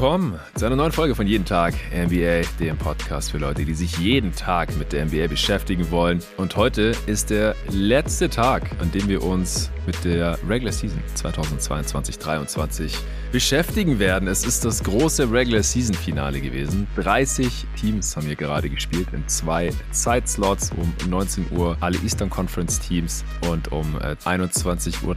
willkommen zu einer neuen Folge von Jeden Tag NBA, dem Podcast für Leute, die sich jeden Tag mit der NBA beschäftigen wollen. Und heute ist der letzte Tag, an dem wir uns mit der Regular Season 2022-23 beschäftigen werden. Es ist das große Regular Season Finale gewesen. 30 Teams haben hier gerade gespielt in zwei Zeitslots. Um 19 Uhr alle Eastern Conference Teams und um 21.30 äh, Uhr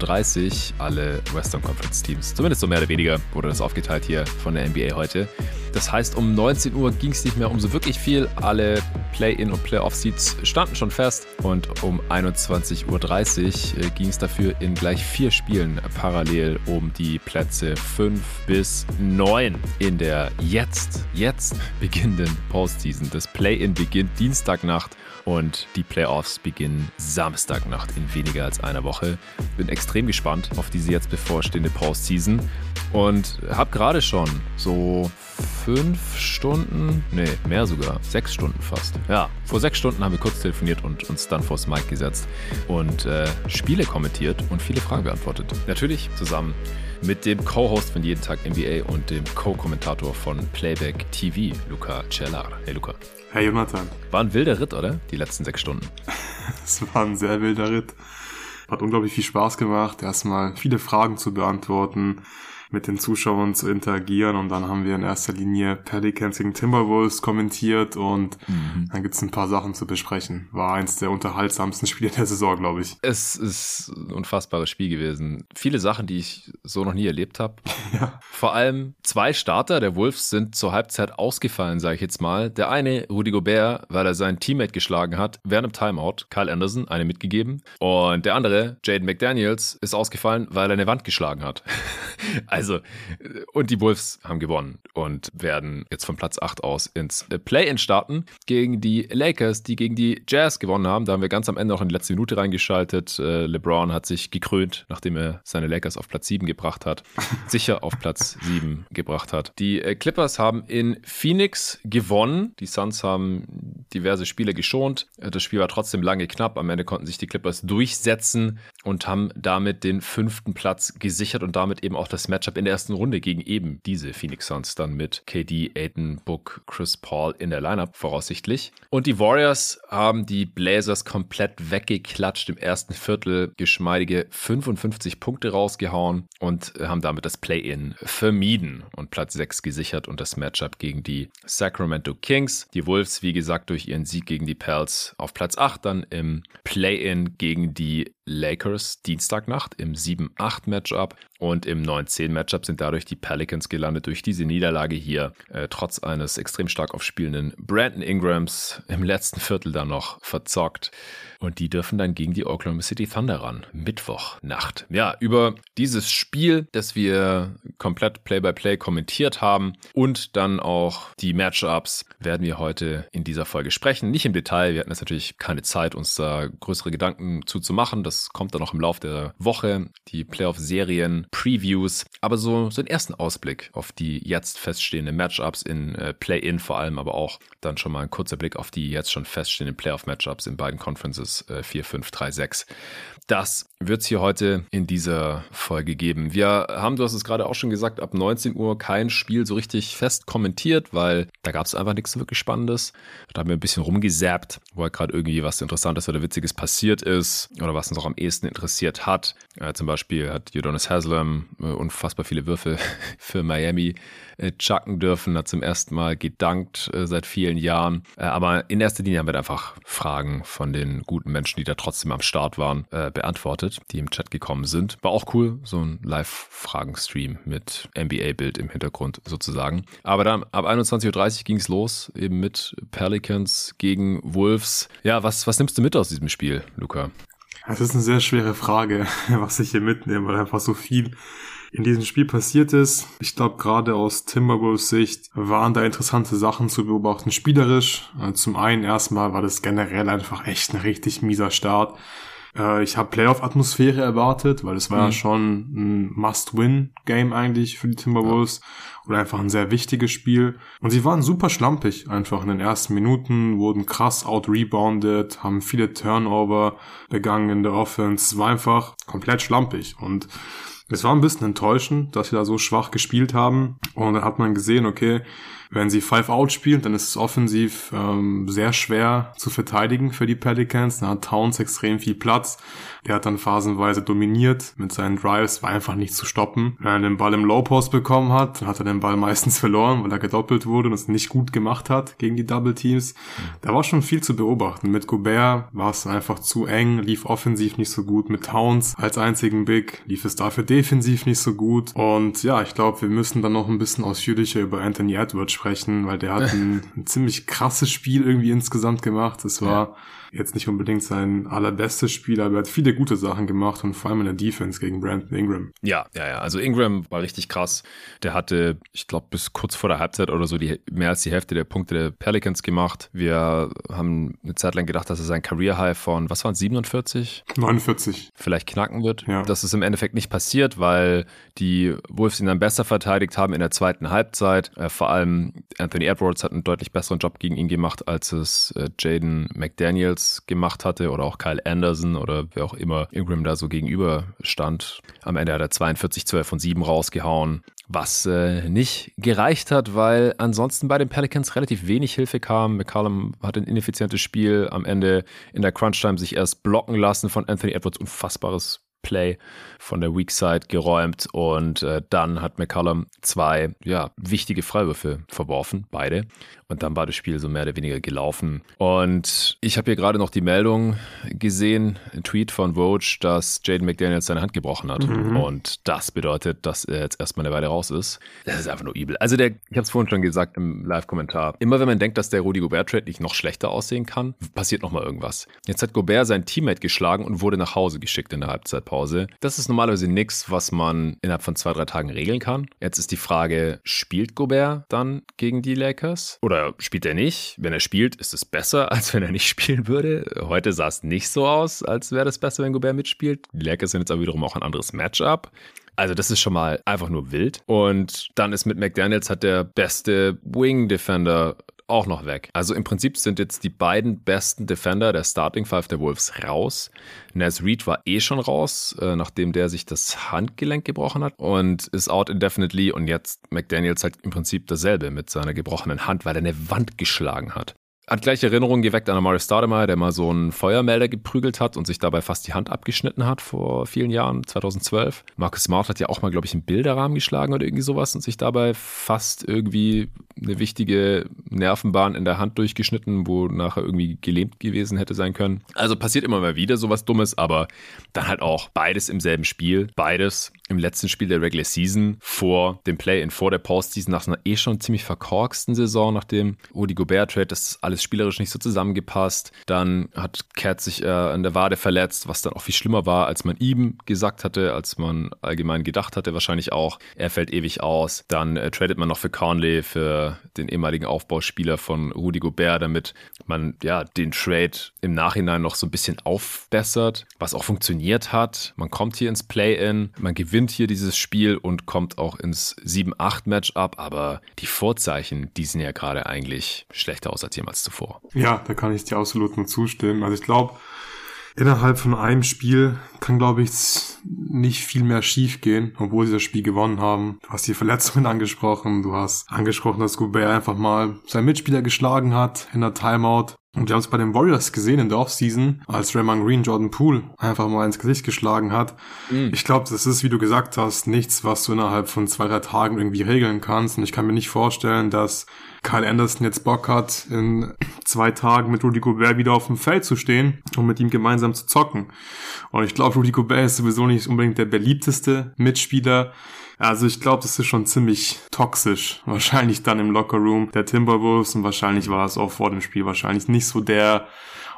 alle Western Conference Teams. Zumindest so mehr oder weniger wurde das aufgeteilt hier von der NBA heute. Das heißt, um 19 Uhr ging es nicht mehr um so wirklich viel. Alle Play-In- und Play-Off-Seats standen schon fest. Und um 21.30 Uhr äh, ging es dafür in gleich vier Spielen parallel um die Plätze 5 bis 9 in der jetzt, jetzt beginnenden Postseason. Das Play-In beginnt Dienstagnacht und die Playoffs beginnen Samstagnacht in weniger als einer Woche. Bin extrem gespannt auf diese jetzt bevorstehende Postseason und habe gerade schon so fünf Stunden, nee, mehr sogar, sechs Stunden fast. Ja, vor sechs Stunden haben wir kurz telefoniert und uns dann vors Mic gesetzt und äh, Spiele kommentiert und viele Fragen beantwortet. Natürlich zusammen mit dem Co-Host von Jeden Tag NBA und dem Co-Kommentator von Playback TV, Luca Cellar. Hey Luca. Hey Jonathan. War ein wilder Ritt, oder? Die letzten sechs Stunden. es war ein sehr wilder Ritt. Hat unglaublich viel Spaß gemacht, erstmal viele Fragen zu beantworten mit den Zuschauern zu interagieren und dann haben wir in erster Linie Pelicans gegen Timberwolves kommentiert und mhm. dann gibt's ein paar Sachen zu besprechen. War eins der unterhaltsamsten Spiele der Saison, glaube ich. Es ist ein unfassbares Spiel gewesen. Viele Sachen, die ich so noch nie erlebt habe. Ja. Vor allem zwei Starter der Wolves sind zur Halbzeit ausgefallen, sage ich jetzt mal. Der eine, Rudy Gobert, weil er seinen Teammate geschlagen hat, während einem Timeout, Kyle Anderson, eine mitgegeben. Und der andere, Jaden McDaniels, ist ausgefallen, weil er eine Wand geschlagen hat. also also, und die Wolves haben gewonnen und werden jetzt von Platz 8 aus ins Play-In starten gegen die Lakers, die gegen die Jazz gewonnen haben. Da haben wir ganz am Ende noch in die letzte Minute reingeschaltet. Äh, LeBron hat sich gekrönt, nachdem er seine Lakers auf Platz 7 gebracht hat. Sicher auf Platz 7 gebracht hat. Die äh, Clippers haben in Phoenix gewonnen. Die Suns haben diverse Spiele geschont. Äh, das Spiel war trotzdem lange knapp. Am Ende konnten sich die Clippers durchsetzen und haben damit den fünften Platz gesichert und damit eben auch das Matchup Matchup in der ersten Runde gegen eben diese Phoenix Suns dann mit KD, Aiton, Book, Chris Paul in der Lineup voraussichtlich. Und die Warriors haben die Blazers komplett weggeklatscht im ersten Viertel, geschmeidige 55 Punkte rausgehauen und haben damit das Play-in vermieden und Platz 6 gesichert und das Matchup gegen die Sacramento Kings. Die Wolves, wie gesagt, durch ihren Sieg gegen die Pels auf Platz 8 dann im Play-in gegen die Lakers Dienstagnacht im 7-8-Matchup und im 9-10-Matchup sind dadurch die Pelicans gelandet durch diese Niederlage hier, äh, trotz eines extrem stark aufspielenden Brandon Ingrams im letzten Viertel dann noch verzockt. Und die dürfen dann gegen die Oklahoma City Thunder ran. Mittwochnacht. Ja, über dieses Spiel, das wir komplett Play-by-Play -play kommentiert haben und dann auch die Matchups werden wir heute in dieser Folge sprechen. Nicht im Detail. Wir hatten jetzt natürlich keine Zeit, uns da größere Gedanken zuzumachen. Das kommt dann noch im Laufe der Woche. Die Playoff-Serien, Previews. Aber so, so einen ersten Ausblick auf die jetzt feststehenden Matchups in äh, Play-In vor allem, aber auch dann schon mal ein kurzer Blick auf die jetzt schon feststehenden Playoff-Matchups in beiden Conferences äh, 4, 5, 3, 6. Das wird es hier heute in dieser Folge geben. Wir haben, du hast es gerade auch schon gesagt, ab 19 Uhr kein Spiel so richtig fest kommentiert, weil da gab es einfach nichts wirklich Spannendes. Da haben wir ein bisschen rumgesäppt, wo halt gerade irgendwie was Interessantes oder Witziges passiert ist oder was uns auch am ehesten interessiert hat. Äh, zum Beispiel hat Udonis Haslam äh, unfassbar viele Würfe für Miami äh, chucken dürfen, hat zum ersten Mal gedankt äh, seit vielen Jahren. Äh, aber in erster Linie haben wir einfach Fragen von den guten Menschen, die da trotzdem am Start waren, beantwortet, die im Chat gekommen sind. War auch cool, so ein Live-Fragen-Stream mit NBA-Bild im Hintergrund sozusagen. Aber dann ab 21.30 Uhr ging es los, eben mit Pelicans gegen Wolves. Ja, was, was nimmst du mit aus diesem Spiel, Luca? Das ist eine sehr schwere Frage, was ich hier mitnehme, weil einfach so viel in diesem Spiel passiert ist. Ich glaube, gerade aus Timberwolves Sicht waren da interessante Sachen zu beobachten, spielerisch. Äh, zum einen erstmal war das generell einfach echt ein richtig mieser Start. Äh, ich habe Playoff-Atmosphäre erwartet, weil es war mhm. ja schon ein Must-Win-Game eigentlich für die Timberwolves. Ja oder einfach ein sehr wichtiges Spiel. Und sie waren super schlampig einfach in den ersten Minuten, wurden krass out-rebounded, haben viele Turnover begangen in der Offense. Es war einfach komplett schlampig. Und es war ein bisschen enttäuschend, dass sie da so schwach gespielt haben. Und dann hat man gesehen, okay, wenn sie Five Out spielen, dann ist es offensiv ähm, sehr schwer zu verteidigen für die Pelicans. Da hat Towns extrem viel Platz. Der hat dann phasenweise dominiert mit seinen Drives, war einfach nicht zu stoppen. Wenn er den Ball im Low Post bekommen hat, dann hat er den Ball meistens verloren, weil er gedoppelt wurde und es nicht gut gemacht hat gegen die Double Teams. Da war schon viel zu beobachten. Mit Gobert war es einfach zu eng, lief offensiv nicht so gut. Mit Towns als einzigen Big lief es dafür defensiv nicht so gut. Und ja, ich glaube, wir müssen dann noch ein bisschen ausführlicher über Anthony Edwards sprechen, weil der hat ein, ein ziemlich krasses Spiel irgendwie insgesamt gemacht. Es war ja jetzt nicht unbedingt sein allerbestes Spiel, aber er hat viele gute Sachen gemacht und vor allem in der Defense gegen Brandon Ingram. Ja, ja, ja. Also Ingram war richtig krass. Der hatte, ich glaube, bis kurz vor der Halbzeit oder so die, mehr als die Hälfte der Punkte der Pelicans gemacht. Wir haben eine Zeit lang gedacht, dass er sein Career High von, was waren 47? 49. Vielleicht knacken wird. Ja. Das ist im Endeffekt nicht passiert, weil die Wolves ihn dann besser verteidigt haben in der zweiten Halbzeit. Äh, vor allem Anthony Edwards hat einen deutlich besseren Job gegen ihn gemacht, als es äh, Jaden McDaniels Daniels gemacht hatte oder auch Kyle Anderson oder wer auch immer Ingram da so gegenüber stand. Am Ende hat er 42, 12 von 7 rausgehauen, was äh, nicht gereicht hat, weil ansonsten bei den Pelicans relativ wenig Hilfe kam. McCallum hat ein ineffizientes Spiel am Ende in der Crunch-Time sich erst blocken lassen von Anthony Edwards. Unfassbares Play von der Weak Side geräumt und äh, dann hat McCallum zwei ja, wichtige Freiwürfe verworfen, beide. Und dann war das Spiel so mehr oder weniger gelaufen. Und ich habe hier gerade noch die Meldung gesehen, ein Tweet von Vogue, dass Jaden McDaniels seine Hand gebrochen hat. Mhm. Und das bedeutet, dass er jetzt erstmal eine Weile raus ist. Das ist einfach nur übel. Also der, ich habe es vorhin schon gesagt im Live-Kommentar, immer wenn man denkt, dass der Rudy Gobert-Trade nicht noch schlechter aussehen kann, passiert nochmal irgendwas. Jetzt hat Gobert sein Teammate geschlagen und wurde nach Hause geschickt in der Halbzeitpause. Das ist normalerweise nichts, was man innerhalb von zwei, drei Tagen regeln kann. Jetzt ist die Frage, spielt Gobert dann gegen die Lakers? Oder spielt er nicht. Wenn er spielt, ist es besser, als wenn er nicht spielen würde. Heute sah es nicht so aus, als wäre das besser, wenn Gobert mitspielt. Die Lakers sind jetzt aber wiederum auch ein anderes Matchup. Also das ist schon mal einfach nur wild. Und dann ist mit McDaniels hat der beste Wing Defender auch noch weg. Also im Prinzip sind jetzt die beiden besten Defender der Starting Five der Wolves raus. Naz Reed war eh schon raus, äh, nachdem der sich das Handgelenk gebrochen hat und ist out indefinitely und jetzt McDaniels halt im Prinzip dasselbe mit seiner gebrochenen Hand, weil er eine Wand geschlagen hat. Hat gleich Erinnerungen geweckt an Amari Stoudemire, der mal so einen Feuermelder geprügelt hat und sich dabei fast die Hand abgeschnitten hat vor vielen Jahren, 2012. Marcus Smart hat ja auch mal, glaube ich, einen Bilderrahmen geschlagen oder irgendwie sowas und sich dabei fast irgendwie eine wichtige Nervenbahn in der Hand durchgeschnitten, wo nachher irgendwie gelähmt gewesen hätte sein können. Also passiert immer mal wieder sowas Dummes, aber dann halt auch beides im selben Spiel, beides im letzten Spiel der Regular Season vor dem Play-In, vor der Postseason, nach einer eh schon ziemlich verkorksten Saison, nach dem Gobert-Trade, das alles spielerisch nicht so zusammengepasst. Dann hat Cat sich äh, an der Wade verletzt, was dann auch viel schlimmer war, als man ihm gesagt hatte, als man allgemein gedacht hatte, wahrscheinlich auch. Er fällt ewig aus. Dann äh, tradet man noch für Conley, für den ehemaligen Aufbauspieler von Rudi Gobert, damit man ja den Trade im Nachhinein noch so ein bisschen aufbessert, was auch funktioniert hat. Man kommt hier ins Play-In, man gewinnt hier dieses Spiel und kommt auch ins 7-8-Matchup, aber die Vorzeichen, die sehen ja gerade eigentlich schlechter aus als jemals zuvor. Ja, da kann ich dir absolut nur zustimmen. Also ich glaube, innerhalb von einem Spiel kann, glaube ich, nicht viel mehr schief gehen, obwohl sie das Spiel gewonnen haben. Du hast die Verletzungen angesprochen, du hast angesprochen, dass Gobert einfach mal seinen Mitspieler geschlagen hat in der Timeout. Und wir haben es bei den Warriors gesehen in der Offseason, als Raymond Green Jordan Poole einfach mal ins Gesicht geschlagen hat. Mhm. Ich glaube, das ist, wie du gesagt hast, nichts, was du innerhalb von zwei, drei Tagen irgendwie regeln kannst. Und ich kann mir nicht vorstellen, dass Kyle Anderson jetzt Bock hat, in zwei Tagen mit Rudy Gobert wieder auf dem Feld zu stehen und mit ihm gemeinsam zu zocken. Und ich glaube, Rudy Gobert ist sowieso nicht unbedingt der beliebteste Mitspieler. Also ich glaube, das ist schon ziemlich toxisch. Wahrscheinlich dann im Lockerroom der Timberwolves und wahrscheinlich war es auch vor dem Spiel wahrscheinlich nicht so der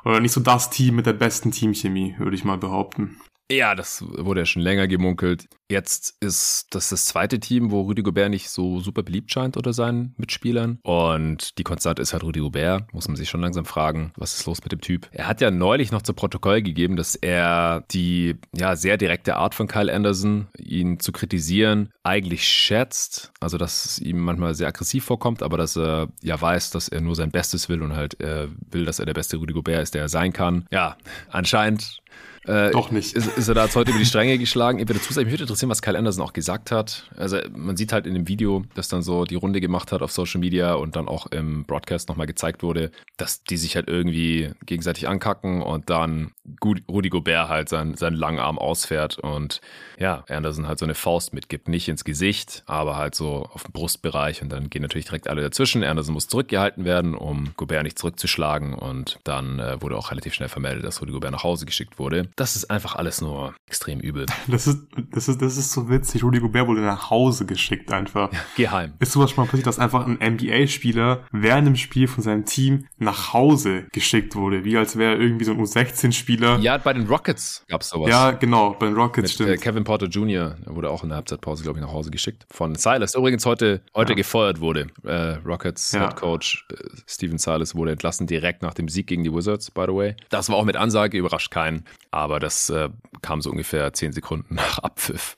oder nicht so das Team mit der besten Teamchemie, würde ich mal behaupten. Ja, das wurde ja schon länger gemunkelt. Jetzt ist das das zweite Team, wo Rüdi Gobert nicht so super beliebt scheint unter seinen Mitspielern. Und die Konstante ist halt Rüdi Gobert. Muss man sich schon langsam fragen, was ist los mit dem Typ? Er hat ja neulich noch zu Protokoll gegeben, dass er die ja sehr direkte Art von Kyle Anderson, ihn zu kritisieren, eigentlich schätzt. Also, dass es ihm manchmal sehr aggressiv vorkommt, aber dass er ja weiß, dass er nur sein Bestes will und halt er will, dass er der beste Rüdi Gobert ist, der er sein kann. Ja, anscheinend Äh, Doch nicht. Ist, ist, er da jetzt heute über die Stränge geschlagen? Ich würde dazu sagen, mich würde interessieren, was Kyle Anderson auch gesagt hat. Also man sieht halt in dem Video, das dann so die Runde gemacht hat auf Social Media und dann auch im Broadcast nochmal gezeigt wurde, dass die sich halt irgendwie gegenseitig ankacken und dann Rudi Gobert halt seinen, seinen langen Arm ausfährt und ja, Anderson halt so eine Faust mitgibt. Nicht ins Gesicht, aber halt so auf dem Brustbereich und dann gehen natürlich direkt alle dazwischen. Anderson muss zurückgehalten werden, um Gobert nicht zurückzuschlagen und dann äh, wurde auch relativ schnell vermeldet, dass Rudi Gobert nach Hause geschickt wurde. Das ist einfach alles nur extrem übel. Das ist, das ist, das ist so witzig. Rudi Gobert wurde nach Hause geschickt einfach. Ja, geheim. Ist sowas schon mal passiert, dass einfach ein NBA-Spieler während dem Spiel von seinem Team nach Hause geschickt wurde? Wie als wäre irgendwie so ein U16-Spieler. Ja, bei den Rockets gab es sowas. Ja, genau, bei den Rockets, Mit, stimmt. Äh, Kevin Porter Jr. wurde auch in der Halbzeitpause, glaube ich, nach Hause geschickt. Von Silas. Übrigens heute, heute ja. gefeuert wurde. Äh, Rockets ja. Head Coach äh, Steven Silas wurde entlassen direkt nach dem Sieg gegen die Wizards, by the way. Das war auch mit Ansage, überrascht keinen. Aber das äh, kam so ungefähr zehn Sekunden nach Abpfiff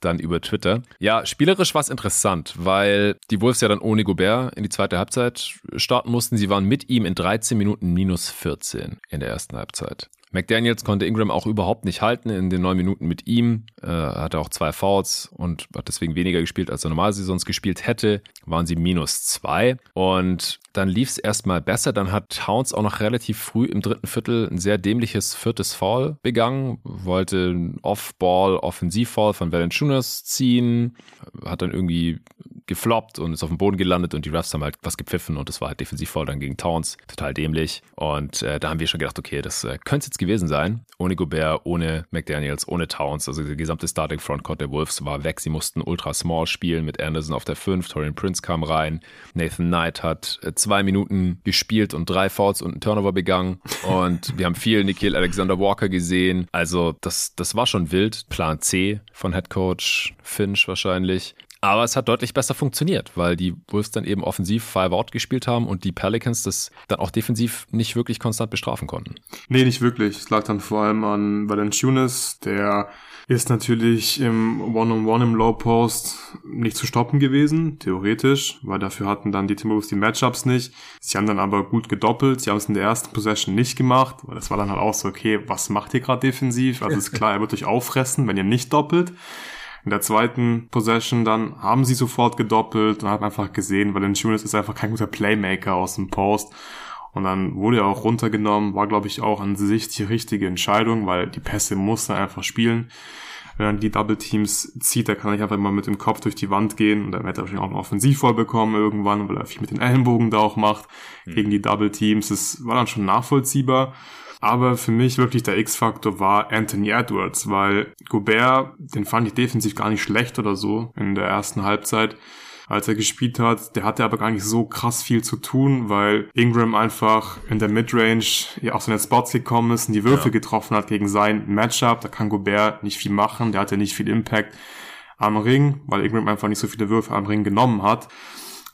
dann über Twitter. Ja, spielerisch war es interessant, weil die Wolves ja dann ohne Gobert in die zweite Halbzeit starten mussten. Sie waren mit ihm in 13 Minuten minus 14 in der ersten Halbzeit. McDaniels konnte Ingram auch überhaupt nicht halten in den neun Minuten mit ihm. Äh, hatte auch zwei Fouls und hat deswegen weniger gespielt, als er normalerweise sonst gespielt hätte. Waren sie minus zwei. Und dann lief es erstmal besser. Dann hat Towns auch noch relativ früh im dritten Viertel ein sehr dämliches viertes Foul begangen. Wollte ein Off-Ball, Offensiv-Foul von Valanciunas ziehen. Hat dann irgendwie gefloppt und ist auf dem Boden gelandet und die Refs haben halt was gepfiffen und das war halt Defensivfoul dann gegen Towns. Total dämlich. Und äh, da haben wir schon gedacht, okay, das äh, könnte jetzt gewesen sein. Ohne Gobert, ohne McDaniels, ohne Towns. Also der gesamte Starting Frontcourt der Wolves war weg. Sie mussten ultra small spielen mit Anderson auf der 5. Torian Prince kam rein. Nathan Knight hat äh, zwei Minuten gespielt und drei Fouls und einen Turnover begangen. Und wir haben viel Nikhil Alexander Walker gesehen. Also das, das war schon wild. Plan C von Head Coach Finch wahrscheinlich. Aber es hat deutlich besser funktioniert, weil die Wolves dann eben offensiv Five Out gespielt haben und die Pelicans das dann auch defensiv nicht wirklich konstant bestrafen konnten. Nee, nicht wirklich. Es lag dann vor allem an Valanciunas, der ist natürlich im One-on-One -on -One im Low Post nicht zu stoppen gewesen, theoretisch, weil dafür hatten dann die Timberwolves die Matchups nicht. Sie haben dann aber gut gedoppelt. Sie haben es in der ersten Possession nicht gemacht, weil das war dann halt auch so, okay, was macht ihr gerade defensiv? Also ist klar, er wird euch auffressen, wenn ihr nicht doppelt. In der zweiten Possession dann haben sie sofort gedoppelt und haben einfach gesehen, weil Valanciunas ist einfach kein guter Playmaker aus dem Post. Und dann wurde er auch runtergenommen, war glaube ich auch an sich die richtige Entscheidung, weil die Pässe muss er einfach spielen. Wenn er die Double Teams zieht, da kann er nicht einfach immer mit dem Kopf durch die Wand gehen und dann wird er wahrscheinlich auch noch offensiv voll bekommen irgendwann, weil er viel mit den Ellenbogen da auch macht mhm. gegen die Double Teams. Das war dann schon nachvollziehbar. Aber für mich wirklich der X-Faktor war Anthony Edwards, weil Gobert, den fand ich defensiv gar nicht schlecht oder so in der ersten Halbzeit als er gespielt hat. Der hatte aber gar nicht so krass viel zu tun, weil Ingram einfach in der Midrange ja auch so in den Spots gekommen ist und die Würfe ja. getroffen hat gegen sein Matchup. Da kann Gobert nicht viel machen, der hatte nicht viel Impact am Ring, weil Ingram einfach nicht so viele Würfe am Ring genommen hat.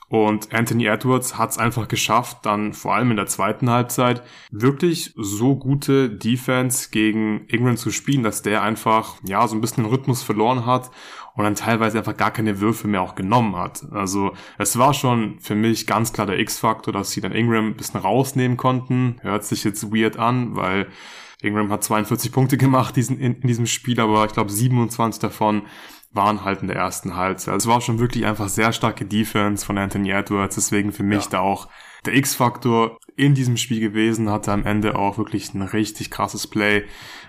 Und Anthony Edwards hat es einfach geschafft, dann vor allem in der zweiten Halbzeit wirklich so gute Defense gegen England zu spielen, dass der einfach ja so ein bisschen den Rhythmus verloren hat und dann teilweise einfach gar keine Würfe mehr auch genommen hat. Also es war schon für mich ganz klar der X-Faktor, dass sie dann Ingram ein bisschen rausnehmen konnten. Hört sich jetzt weird an, weil Ingram hat 42 Punkte gemacht diesen, in, in diesem Spiel, aber ich glaube 27 davon waren halt in der ersten Halbzeit. Also es war schon wirklich einfach sehr starke Defense von Anthony Edwards, deswegen für mich ja. da auch der X-Faktor in diesem Spiel gewesen, hatte am Ende auch wirklich ein richtig krasses Play,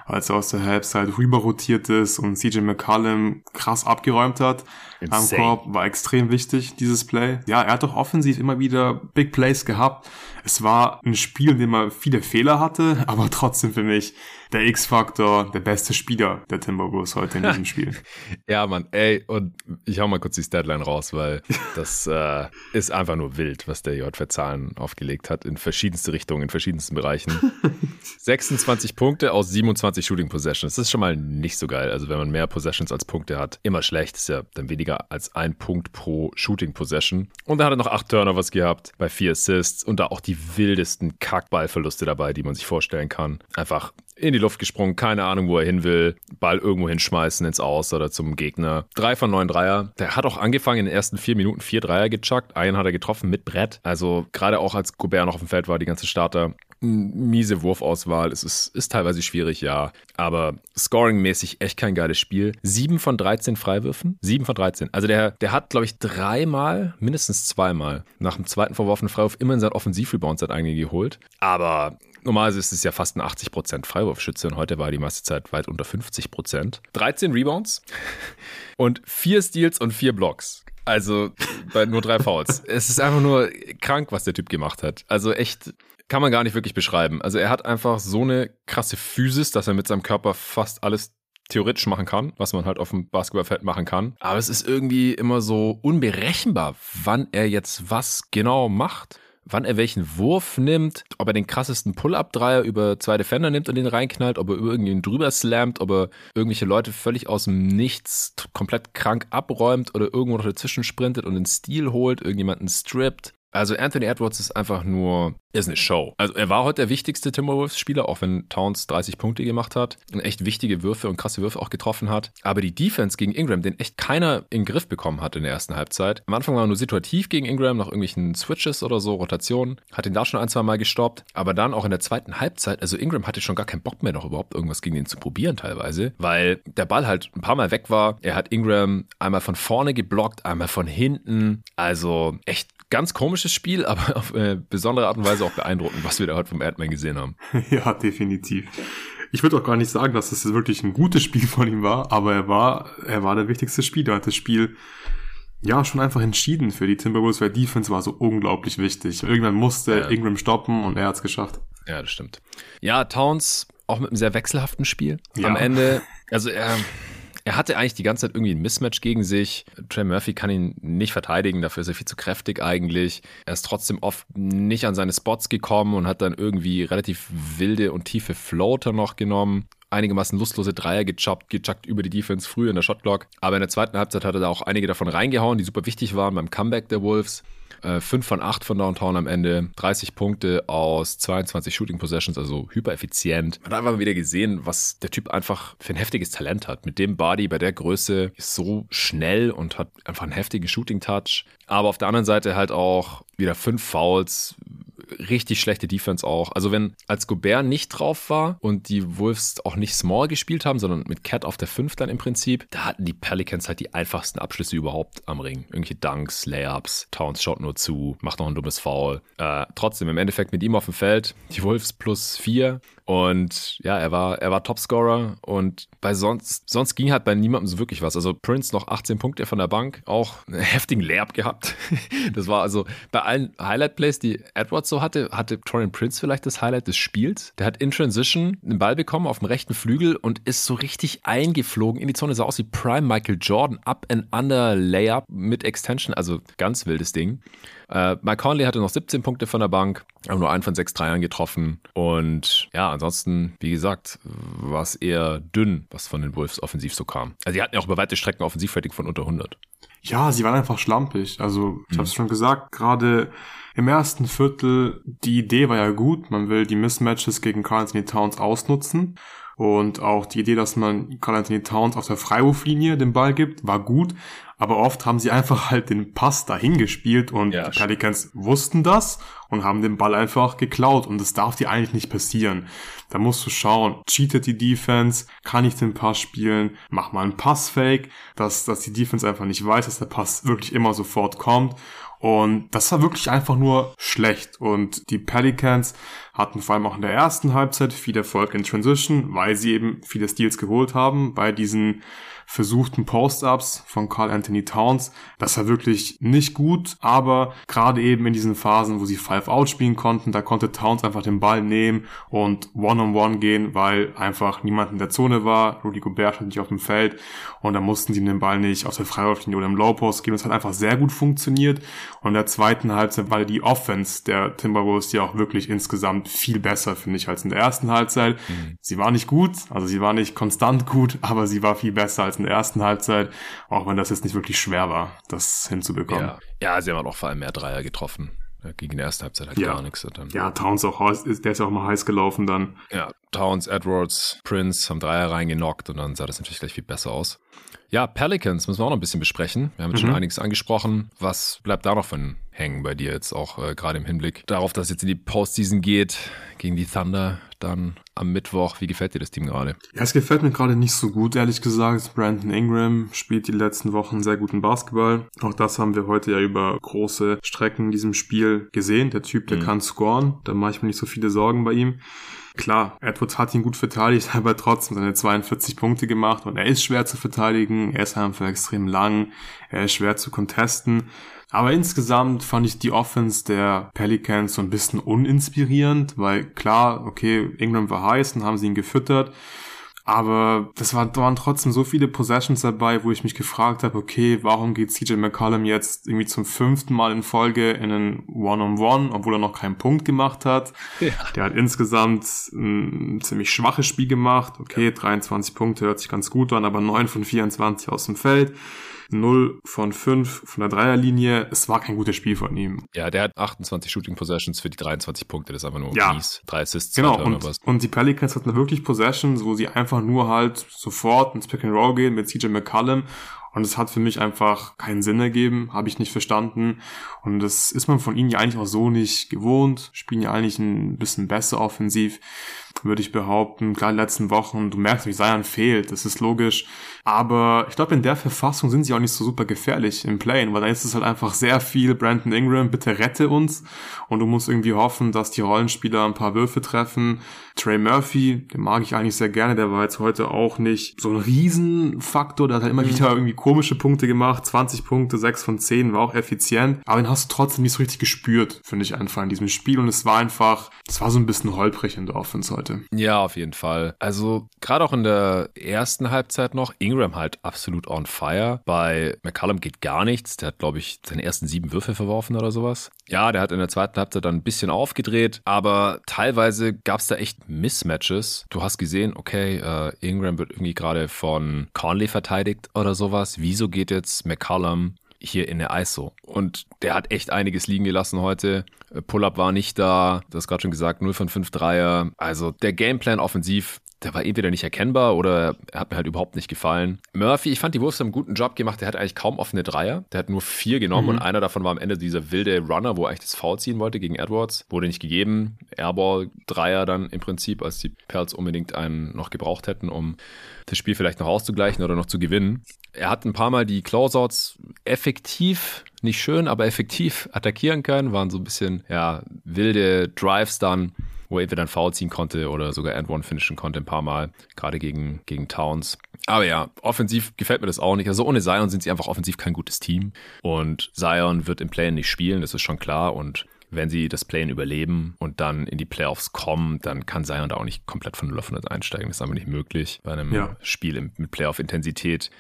als er aus der Halbzeit rüber rotiert ist und CJ McCallum krass abgeräumt hat. Insane. Am Korb war extrem wichtig, dieses Play. Ja, er hat doch offensiv immer wieder Big Plays gehabt. Es war ein Spiel, in dem er viele Fehler hatte, aber trotzdem für mich der X-Faktor, der beste Spieler der Timberwolves heute in diesem Spiel. ja, Mann, ey, und ich hau mal kurz die Statline raus, weil das äh, ist einfach nur wild, was der J für Zahlen aufgelegt hat, in verschiedenste Richtungen, in verschiedensten Bereichen. 26 Punkte aus 27 Shooting Possessions. Das ist schon mal nicht so geil. Also, wenn man mehr Possessions als Punkte hat, immer schlecht. Ist ja dann weniger als ein Punkt pro Shooting Possession. Und da hat er noch acht Turnovers gehabt bei vier Assists und da auch die wildesten Kackballverluste dabei, die man sich vorstellen kann. Einfach in die Luft gesprungen, keine Ahnung, wo er hin will, Ball irgendwo hinschmeißen ins Aus oder zum Gegner. Drei von neun Dreier. Der hat auch angefangen in den ersten vier Minuten vier Dreier gechuckt. Einen hat er getroffen mit Brett. Also gerade auch als Gobert noch auf dem Feld war, die ganze Starter miese Wurfauswahl. Es ist, ist teilweise schwierig, ja. Aber scoringmäßig echt kein geiles Spiel. Sieben von 13 Freiwürfen. Sieben von 13. Also der, der hat, glaube ich, dreimal, mindestens zweimal nach dem zweiten verworfenen Freiwurf immer in sein Offensivrebound seit eigentlich geholt. Aber Normalerweise ist es ja fast ein 80% Freiwurfschütze und heute war die meiste Zeit weit unter 50%. 13 Rebounds und vier Steals und vier Blocks. Also bei nur drei Fouls. es ist einfach nur krank, was der Typ gemacht hat. Also echt kann man gar nicht wirklich beschreiben. Also er hat einfach so eine krasse Physis, dass er mit seinem Körper fast alles theoretisch machen kann, was man halt auf dem Basketballfeld machen kann. Aber es ist irgendwie immer so unberechenbar, wann er jetzt was genau macht wann er welchen Wurf nimmt, ob er den krassesten Pull-Up-Dreier über zwei Defender nimmt und den reinknallt, ob er irgendwen drüber slammt, ob er irgendwelche Leute völlig aus dem Nichts komplett krank abräumt oder irgendwo noch dazwischen sprintet und den Stil holt, irgendjemanden strippt. Also Anthony Edwards ist einfach nur, ist eine Show. Also er war heute der wichtigste Timberwolves-Spieler, auch wenn Towns 30 Punkte gemacht hat und echt wichtige Würfe und krasse Würfe auch getroffen hat. Aber die Defense gegen Ingram, den echt keiner in den Griff bekommen hat in der ersten Halbzeit. Am Anfang war er nur situativ gegen Ingram, nach irgendwelchen Switches oder so, Rotationen. Hat ihn da schon ein, zwei Mal gestoppt. Aber dann auch in der zweiten Halbzeit, also Ingram hatte schon gar keinen Bock mehr, noch überhaupt irgendwas gegen ihn zu probieren teilweise, weil der Ball halt ein paar Mal weg war. Er hat Ingram einmal von vorne geblockt, einmal von hinten. Also echt ganz komisches Spiel, aber auf äh, besondere Art und Weise auch beeindruckend, was wir da heute vom Erdman gesehen haben. ja, definitiv. Ich würde auch gar nicht sagen, dass es wirklich ein gutes Spiel von ihm war, aber er war, er war der wichtigste Spieler. Er hat das Spiel ja schon einfach entschieden für die Timberwolves, weil Defense war so unglaublich wichtig. Irgendwann musste ja. Ingram stoppen und er hat es geschafft. Ja, das stimmt. Ja, Towns auch mit einem sehr wechselhaften Spiel. Ja. Am Ende, also er er hatte eigentlich die ganze Zeit irgendwie ein Mismatch gegen sich. Trey Murphy kann ihn nicht verteidigen, dafür ist er viel zu kräftig eigentlich. Er ist trotzdem oft nicht an seine Spots gekommen und hat dann irgendwie relativ wilde und tiefe Floater noch genommen einigermaßen lustlose Dreier gechoppt, gechuckt über die Defense früh in der Shotclock. Aber in der zweiten Halbzeit hat er da auch einige davon reingehauen, die super wichtig waren beim Comeback der Wolves. Äh, 5 von 8 von Downtown am Ende, 30 Punkte aus 22 Shooting Possessions, also hyper effizient. Man hat einfach wieder gesehen, was der Typ einfach für ein heftiges Talent hat. Mit dem Body bei der Größe ist so schnell und hat einfach einen heftigen Shooting Touch. Aber auf der anderen Seite halt auch wieder fünf Fouls, richtig schlechte Defense auch. Also wenn als Gobert nicht drauf war und die Wolves auch nicht small gespielt haben, sondern mit Cat auf der 5 dann im Prinzip, da hatten die Pelicans halt die einfachsten Abschlüsse überhaupt am Ring. Irgendwelche Dunks, Layups, Towns schaut nur zu, macht noch ein dummes Foul. Äh, trotzdem, im Endeffekt mit ihm auf dem Feld, die Wolves plus 4 und ja, er war, er war Topscorer und bei sonst, sonst ging halt bei niemandem so wirklich was. Also Prince noch 18 Punkte von der Bank, auch einen heftigen Layup gehabt. Das war also bei allen Highlight-Plays, die Edwards so hatte, hatte Torian Prince vielleicht das Highlight des Spiels. Der hat in Transition einen Ball bekommen auf dem rechten Flügel und ist so richtig eingeflogen in die Zone. Sah aus wie Prime Michael Jordan, up and under Layup mit Extension, also ganz wildes Ding. Äh, Mike Conley hatte noch 17 Punkte von der Bank, aber nur einen von sechs Dreiern getroffen. Und ja, ansonsten, wie gesagt, war es eher dünn, was von den Wolves offensiv so kam. Also sie hatten ja auch über weite Strecken Offensivrating von unter 100. Ja, sie waren einfach schlampig. Also ich mhm. habe es schon gesagt, gerade im ersten Viertel, die Idee war ja gut. Man will die Mismatches gegen Carl Anthony Towns ausnutzen. Und auch die Idee, dass man Carl Anthony Towns auf der Freiwurflinie den Ball gibt, war gut. Aber oft haben sie einfach halt den Pass dahin gespielt und ja, die Pelicans wussten das und haben den Ball einfach geklaut. Und das darf dir eigentlich nicht passieren. Da musst du schauen, cheatet die Defense, kann ich den Pass spielen, mach mal einen Passfake, dass, dass die Defense einfach nicht weiß, dass der Pass wirklich immer sofort kommt. Und das war wirklich einfach nur schlecht. Und die Pelicans hatten vor allem auch in der ersten Halbzeit viel Erfolg in Transition, weil sie eben viele Steals geholt haben bei diesen versuchten Post-Ups von Carl Anthony Towns. Das war wirklich nicht gut, aber gerade eben in diesen Phasen, wo sie Five-Out spielen konnten, da konnte Towns einfach den Ball nehmen und One-on-One -on -one gehen, weil einfach niemand in der Zone war. Rudy Gobert stand nicht auf dem Feld und da mussten sie den Ball nicht aus der Freiwurflinie oder im Low-Post geben. Das hat einfach sehr gut funktioniert und in der zweiten Halbzeit war die Offense der Timberwolves ja auch wirklich insgesamt viel besser, finde ich, als in der ersten Halbzeit. Mhm. Sie war nicht gut, also sie war nicht konstant gut, aber sie war viel besser als in der ersten Halbzeit, auch wenn das jetzt nicht wirklich schwer war, das hinzubekommen. Ja, ja sie haben auch vor allem mehr Dreier getroffen. Gegen die erste Halbzeit halt ja. gar nichts. Dann. Ja, Towns auch, der ist ja auch mal heiß gelaufen dann. Ja, Towns, Edwards, Prince haben Dreier reingenockt und dann sah das natürlich gleich viel besser aus. Ja, Pelicans müssen wir auch noch ein bisschen besprechen. Wir haben jetzt mhm. schon einiges angesprochen. Was bleibt da noch von hängen bei dir jetzt auch äh, gerade im Hinblick darauf, dass es jetzt in die Postseason geht gegen die Thunder dann am Mittwoch. Wie gefällt dir das Team gerade? Ja, es gefällt mir gerade nicht so gut, ehrlich gesagt. Brandon Ingram spielt die letzten Wochen sehr guten Basketball. Auch das haben wir heute ja über große Strecken in diesem Spiel gesehen. Der Typ, der mhm. kann scoren. Da mache ich mir nicht so viele Sorgen bei ihm. Klar, Edwards hat ihn gut verteidigt, aber trotzdem seine 42 Punkte gemacht und er ist schwer zu verteidigen, er ist einfach extrem lang, er ist schwer zu contesten. Aber insgesamt fand ich die Offense der Pelicans so ein bisschen uninspirierend, weil klar, okay, Ingram war heiß und haben sie ihn gefüttert. Aber das war, waren trotzdem so viele Possessions dabei, wo ich mich gefragt habe, okay, warum geht CJ McCollum jetzt irgendwie zum fünften Mal in Folge in einen One-on-One, -on -One, obwohl er noch keinen Punkt gemacht hat. Ja. Der hat insgesamt ein ziemlich schwaches Spiel gemacht. Okay, 23 Punkte hört sich ganz gut an, aber 9 von 24 aus dem Feld. 0 von 5 von der Dreierlinie. Es war kein gutes Spiel von ihm. Ja, der hat 28 Shooting Possessions für die 23 Punkte. Das ist einfach nur ja. mies. Drei Assists, genau. Und, und die Pelicans hatten wirklich Possessions, wo sie einfach nur halt sofort ins Pick and Roll gehen mit CJ McCallum und es hat für mich einfach keinen Sinn ergeben, habe ich nicht verstanden. Und das ist man von ihnen ja eigentlich auch so nicht gewohnt. Spielen ja eigentlich ein bisschen besser offensiv würde ich behaupten. Klar, in den letzten Wochen, du merkst, wie Zion fehlt, das ist logisch. Aber ich glaube, in der Verfassung sind sie auch nicht so super gefährlich im Playen, weil dann ist es halt einfach sehr viel Brandon Ingram, bitte rette uns. Und du musst irgendwie hoffen, dass die Rollenspieler ein paar Würfe treffen. Trey Murphy, den mag ich eigentlich sehr gerne, der war jetzt heute auch nicht so ein Riesenfaktor, der hat halt immer mhm. wieder irgendwie komische Punkte gemacht, 20 Punkte, 6 von 10, war auch effizient. Aber den hast du trotzdem nicht so richtig gespürt, finde ich einfach in diesem Spiel. Und es war einfach, es war so ein bisschen holprig in der Offense heute. Seite. Ja, auf jeden Fall. Also gerade auch in der ersten Halbzeit noch, Ingram halt absolut on fire. Bei McCallum geht gar nichts. Der hat, glaube ich, seine ersten sieben Würfe verworfen oder sowas. Ja, der hat in der zweiten Halbzeit dann ein bisschen aufgedreht, aber teilweise gab es da echt Mismatches. Du hast gesehen, okay, äh, Ingram wird irgendwie gerade von Conley verteidigt oder sowas. Wieso geht jetzt McCallum hier in der ISO. Und der hat echt einiges liegen gelassen heute. Pull-up war nicht da. Du hast gerade schon gesagt, 0 von 5 Dreier. Also der Gameplan offensiv der war entweder nicht erkennbar oder er hat mir halt überhaupt nicht gefallen. Murphy, ich fand die Wolves haben einen guten Job gemacht. Der hat eigentlich kaum offene Dreier. Der hat nur vier genommen mhm. und einer davon war am Ende dieser wilde Runner, wo er eigentlich das Foul ziehen wollte gegen Edwards. Wurde nicht gegeben. Airball Dreier dann im Prinzip, als die Perls unbedingt einen noch gebraucht hätten, um das Spiel vielleicht noch auszugleichen oder noch zu gewinnen. Er hat ein paar Mal die Closeouts effektiv, nicht schön, aber effektiv attackieren können. Waren so ein bisschen, ja, wilde Drives dann wo er entweder ein Foul ziehen konnte oder sogar End One finishen konnte ein paar Mal, gerade gegen, gegen Towns. Aber ja, offensiv gefällt mir das auch nicht. Also ohne Zion sind sie einfach offensiv kein gutes Team. Und Zion wird im Play nicht spielen, das ist schon klar. Und wenn sie das Play überleben und dann in die Playoffs kommen, dann kann Zion da auch nicht komplett von 0 auf 100 einsteigen. Das ist einfach nicht möglich bei einem ja. Spiel mit Playoff-Intensität.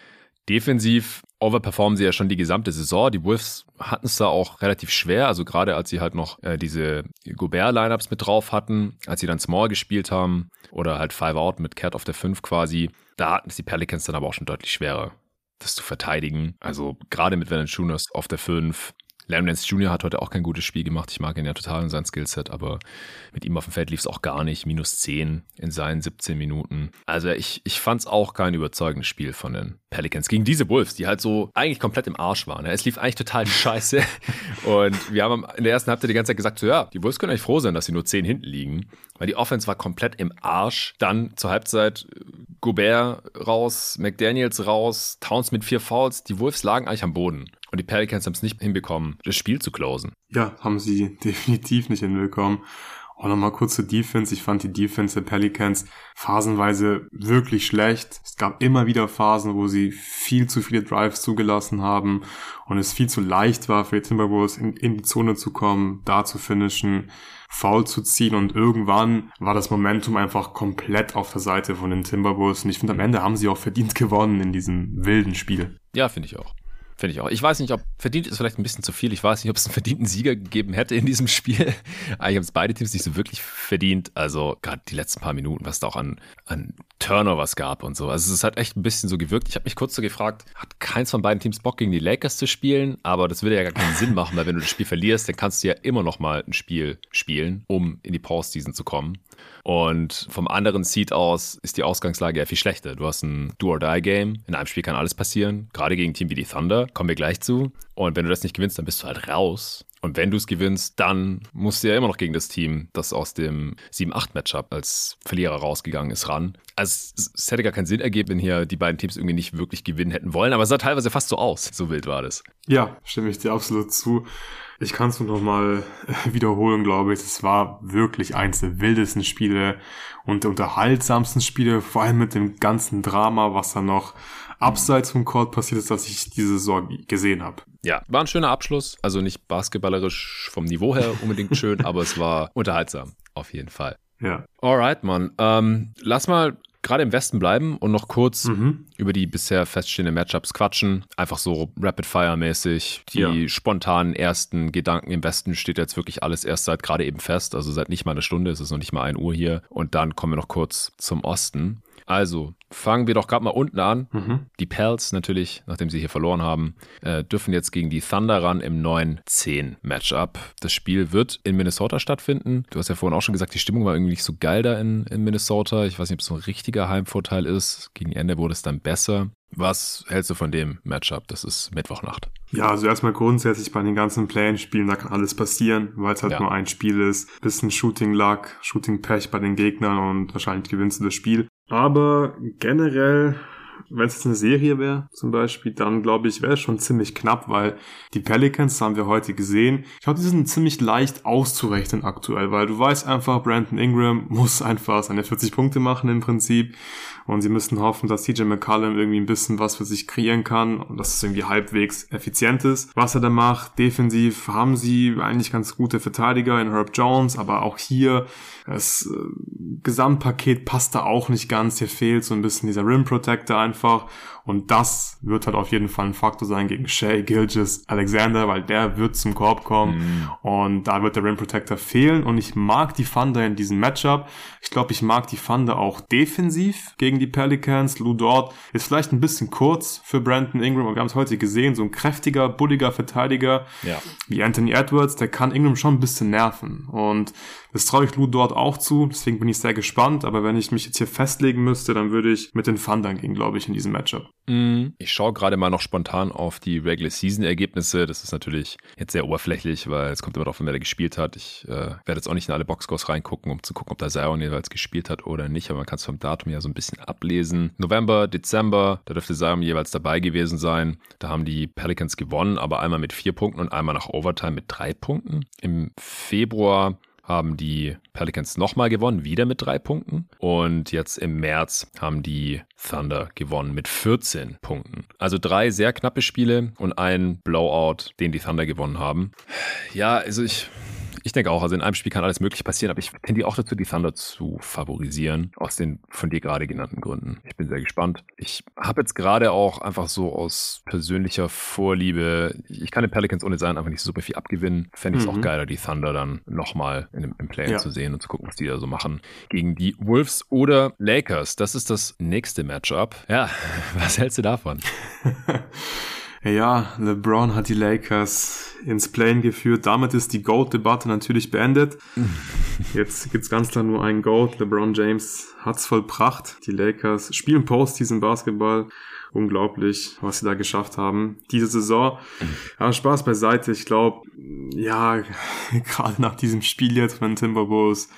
Defensiv overperformen sie ja schon die gesamte Saison. Die Wolves hatten es da auch relativ schwer, also gerade als sie halt noch äh, diese Gobert-Lineups mit drauf hatten, als sie dann Small gespielt haben oder halt Five Out mit Cat auf der 5 quasi, da hatten es die Pelicans dann aber auch schon deutlich schwerer, das zu verteidigen. Also gerade mit Valanciunas auf der 5, Larry Nance Jr. hat heute auch kein gutes Spiel gemacht. Ich mag ihn ja total in sein Skillset, aber mit ihm auf dem Feld lief es auch gar nicht. Minus 10 in seinen 17 Minuten. Also ich, ich fand es auch kein überzeugendes Spiel von den Pelicans gegen diese Wolves, die halt so eigentlich komplett im Arsch waren. Es lief eigentlich total scheiße. Und wir haben in der ersten Halbzeit die ganze Zeit gesagt, so ja, die Wolves können eigentlich froh sein, dass sie nur 10 hinten liegen, weil die Offense war komplett im Arsch. Dann zur Halbzeit Gobert raus, McDaniels raus, Towns mit vier Fouls. Die Wolves lagen eigentlich am Boden. Und die Pelicans haben es nicht hinbekommen, das Spiel zu closen. Ja, haben sie definitiv nicht hinbekommen. Auch nochmal kurz zur Defense. Ich fand die Defense der Pelicans phasenweise wirklich schlecht. Es gab immer wieder Phasen, wo sie viel zu viele Drives zugelassen haben und es viel zu leicht war für die Timberwolves in, in die Zone zu kommen, da zu finishen, faul zu ziehen und irgendwann war das Momentum einfach komplett auf der Seite von den Timberwolves und ich finde am Ende haben sie auch verdient gewonnen in diesem wilden Spiel. Ja, finde ich auch. Finde ich auch. Ich weiß nicht, ob verdient ist vielleicht ein bisschen zu viel. Ich weiß nicht, ob es einen verdienten Sieger gegeben hätte in diesem Spiel. Eigentlich haben es beide Teams nicht so wirklich verdient. Also gerade die letzten paar Minuten, was da auch an, an Turnovers gab und so. Also es hat echt ein bisschen so gewirkt. Ich habe mich kurz so gefragt, hat keins von beiden Teams Bock gegen die Lakers zu spielen? Aber das würde ja gar keinen Sinn machen, weil wenn du das Spiel verlierst, dann kannst du ja immer noch mal ein Spiel spielen, um in die Postseason zu kommen. Und vom anderen Seed aus ist die Ausgangslage ja viel schlechter. Du hast ein Do-or-Die-Game. In einem Spiel kann alles passieren, gerade gegen ein Team wie die Thunder. Kommen wir gleich zu. Und wenn du das nicht gewinnst, dann bist du halt raus. Und wenn du es gewinnst, dann musst du ja immer noch gegen das Team, das aus dem 7-8-Matchup als Verlierer rausgegangen ist, ran. Also es hätte gar keinen Sinn ergeben, wenn hier die beiden Teams irgendwie nicht wirklich gewinnen hätten wollen, aber es sah teilweise fast so aus. So wild war das. Ja, stimme ich dir absolut zu. Ich kann es nur noch mal wiederholen, glaube ich. Es war wirklich eins der wildesten Spiele und der unterhaltsamsten Spiele, vor allem mit dem ganzen Drama, was da noch abseits vom Court passiert ist, dass ich diese Saison gesehen habe. Ja, war ein schöner Abschluss. Also nicht basketballerisch vom Niveau her unbedingt schön, aber es war unterhaltsam, auf jeden Fall. Ja. Alright, Mann. Ähm, lass mal gerade im Westen bleiben und noch kurz mhm. über die bisher feststehenden Matchups quatschen. Einfach so Rapid-Fire-mäßig. Die ja. spontanen ersten Gedanken im Westen steht jetzt wirklich alles erst seit gerade eben fest. Also seit nicht mal einer Stunde, es ist noch nicht mal ein Uhr hier. Und dann kommen wir noch kurz zum Osten. Also, fangen wir doch gerade mal unten an. Mhm. Die Pels natürlich, nachdem sie hier verloren haben, äh, dürfen jetzt gegen die Thunder ran im 9-10-Matchup. Das Spiel wird in Minnesota stattfinden. Du hast ja vorhin auch schon gesagt, die Stimmung war irgendwie nicht so geil da in, in Minnesota. Ich weiß nicht, ob es so ein richtiger Heimvorteil ist. Gegen Ende wurde es dann besser. Was hältst du von dem Matchup? Das ist Mittwochnacht. Ja, also erstmal grundsätzlich bei den ganzen Play-In-Spielen, da kann alles passieren, weil es halt ja. nur ein Spiel ist. Bisschen Shooting-Luck, Shooting-Pech bei den Gegnern und wahrscheinlich gewinnst du das Spiel. Aber generell wenn es jetzt eine Serie wäre, zum Beispiel, dann glaube ich, wäre es schon ziemlich knapp, weil die Pelicans, haben wir heute gesehen, ich glaube, die sind ziemlich leicht auszurechnen aktuell, weil du weißt einfach, Brandon Ingram muss einfach seine 40 Punkte machen im Prinzip und sie müssen hoffen, dass CJ McCallum irgendwie ein bisschen was für sich kreieren kann und dass es irgendwie halbwegs effizient ist. Was er da macht, defensiv haben sie eigentlich ganz gute Verteidiger in Herb Jones, aber auch hier das äh, Gesamtpaket passt da auch nicht ganz. Hier fehlt so ein bisschen dieser Rim Protector einfach. Und das wird halt auf jeden Fall ein Faktor sein gegen Shea Gilgis Alexander, weil der wird zum Korb kommen mm. und da wird der Rim Protector fehlen. Und ich mag die Thunder in diesem Matchup. Ich glaube, ich mag die Thunder auch defensiv gegen die Pelicans. Lou Dort ist vielleicht ein bisschen kurz für Brandon Ingram, aber wir haben es heute gesehen, so ein kräftiger, bulliger Verteidiger ja. wie Anthony Edwards, der kann Ingram schon ein bisschen nerven. Und das traue ich Lou dort auch zu, deswegen bin ich sehr gespannt. Aber wenn ich mich jetzt hier festlegen müsste, dann würde ich mit den Thundern gehen, glaube ich, in diesem Matchup. Mhm. Ich schaue gerade mal noch spontan auf die Regular Season Ergebnisse. Das ist natürlich jetzt sehr oberflächlich, weil es kommt immer darauf an, wer da gespielt hat. Ich äh, werde jetzt auch nicht in alle Boxscores reingucken, um zu gucken, ob da Zion jeweils gespielt hat oder nicht. Aber man kann es vom Datum ja so ein bisschen ablesen. November, Dezember, da dürfte Zion jeweils dabei gewesen sein. Da haben die Pelicans gewonnen, aber einmal mit vier Punkten und einmal nach Overtime mit drei Punkten. Im Februar haben die Pelicans nochmal gewonnen, wieder mit drei Punkten. Und jetzt im März haben die Thunder gewonnen mit 14 Punkten. Also drei sehr knappe Spiele und ein Blowout, den die Thunder gewonnen haben. Ja, also ich ich denke auch, also in einem Spiel kann alles möglich passieren, aber ich tendiere auch dazu, die Thunder zu favorisieren, aus den von dir gerade genannten Gründen. Ich bin sehr gespannt. Ich habe jetzt gerade auch einfach so aus persönlicher Vorliebe, ich kann den Pelicans ohne sein einfach nicht super viel abgewinnen. Fände ich es mhm. auch geiler, die Thunder dann nochmal im, im Play ja. zu sehen und zu gucken, was die da so machen. Gegen die Wolves oder Lakers. Das ist das nächste Matchup. Ja, was hältst du davon? Ja, LeBron hat die Lakers ins Plane geführt. Damit ist die GOAT-Debatte natürlich beendet. Jetzt gibt's ganz klar nur einen GOAT. LeBron James hat's vollbracht. Die Lakers spielen Post diesen Basketball. Unglaublich, was sie da geschafft haben. Diese Saison. Ja, Spaß beiseite. Ich glaube, ja, gerade nach diesem Spiel jetzt von Timberwolves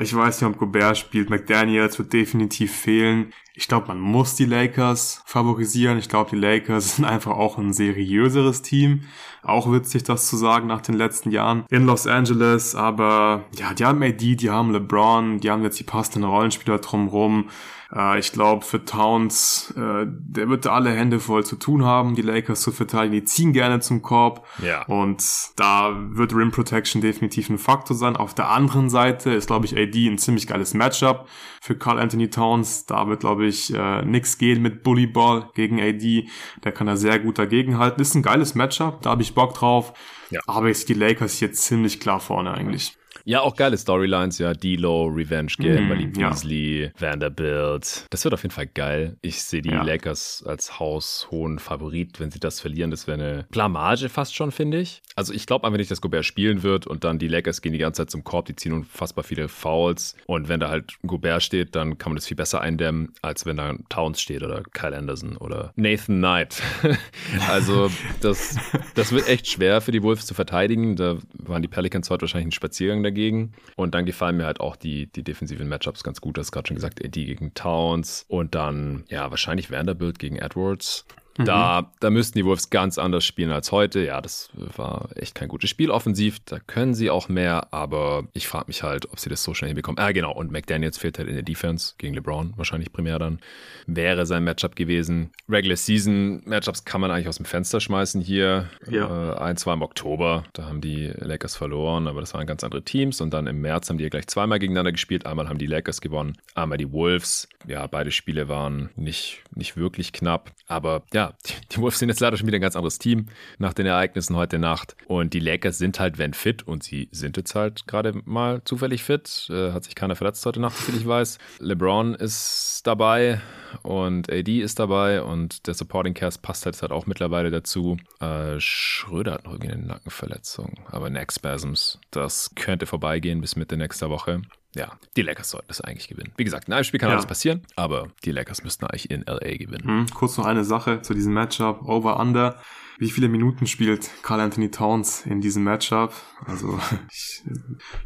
ich weiß nicht, ob Gobert spielt. McDaniels wird definitiv fehlen. Ich glaube, man muss die Lakers favorisieren. Ich glaube, die Lakers sind einfach auch ein seriöseres Team. Auch witzig, das zu sagen nach den letzten Jahren in Los Angeles. Aber ja, die haben AD, die haben LeBron, die haben jetzt die passenden Rollenspieler drumherum. Äh, ich glaube, für Towns, äh, der wird alle Hände voll zu tun haben, die Lakers zu verteidigen. Die ziehen gerne zum Korb. Ja. Und da wird Rim Protection definitiv ein Faktor sein. Auf der anderen Seite ist, glaube ich, AD ein ziemlich geiles Matchup für Carl Anthony Towns. Da wird, glaube ich, äh, nix gehen mit Bullyball gegen AD. Der kann da sehr gut dagegenhalten. Ist ein geiles Matchup. Da habe ich Bock drauf. Ja. Aber jetzt die Lakers hier ziemlich klar vorne eigentlich. Ja, auch geile Storylines, ja. D'Lo, Revenge Game, mm, Mali Beasley, ja. Vanderbilt. Das wird auf jeden Fall geil. Ich sehe die ja. Lakers als haushohen Favorit, wenn sie das verlieren. Das wäre eine Blamage fast schon, finde ich. Also ich glaube einfach nicht, dass Gobert spielen wird und dann die Lakers gehen die ganze Zeit zum Korb, die ziehen unfassbar viele Fouls. Und wenn da halt Gobert steht, dann kann man das viel besser eindämmen, als wenn da Towns steht oder Kyle Anderson oder Nathan Knight. also das, das wird echt schwer für die Wolves zu verteidigen. Da waren die Pelicans heute wahrscheinlich ein Spaziergang dagegen. Und dann gefallen mir halt auch die, die defensiven Matchups ganz gut. Das gerade schon gesagt, AD gegen Towns und dann, ja, wahrscheinlich Vanderbilt gegen Edwards. Da, mhm. da müssten die Wolves ganz anders spielen als heute. Ja, das war echt kein gutes Spiel offensiv. Da können sie auch mehr, aber ich frage mich halt, ob sie das so schnell hinbekommen. Ah, genau. Und McDaniels fehlt halt in der Defense gegen LeBron, wahrscheinlich primär dann. Wäre sein Matchup gewesen. Regular Season Matchups kann man eigentlich aus dem Fenster schmeißen hier. Ja. Äh, ein, zwei im Oktober. Da haben die Lakers verloren, aber das waren ganz andere Teams. Und dann im März haben die ja gleich zweimal gegeneinander gespielt. Einmal haben die Lakers gewonnen, einmal die Wolves. Ja, beide Spiele waren nicht, nicht wirklich knapp. Aber ja, die Wolves sind jetzt leider schon wieder ein ganz anderes Team nach den Ereignissen heute Nacht. Und die Lakers sind halt, wenn fit, und sie sind jetzt halt gerade mal zufällig fit. Äh, hat sich keiner verletzt heute Nacht, soviel ich weiß. LeBron ist dabei und AD ist dabei und der Supporting Cast passt halt, halt auch mittlerweile dazu. Äh, Schröder hat noch irgendwie eine Nackenverletzung, aber Neck Spasms, das könnte vorbeigehen bis Mitte nächster Woche ja, die Lakers sollten das eigentlich gewinnen. Wie gesagt, in einem Spiel kann ja. alles passieren, aber die Lakers müssten eigentlich in LA gewinnen. Hm, kurz noch eine Sache zu diesem Matchup. Over-Under. Wie viele Minuten spielt Carl Anthony Towns in diesem Matchup? Also, ich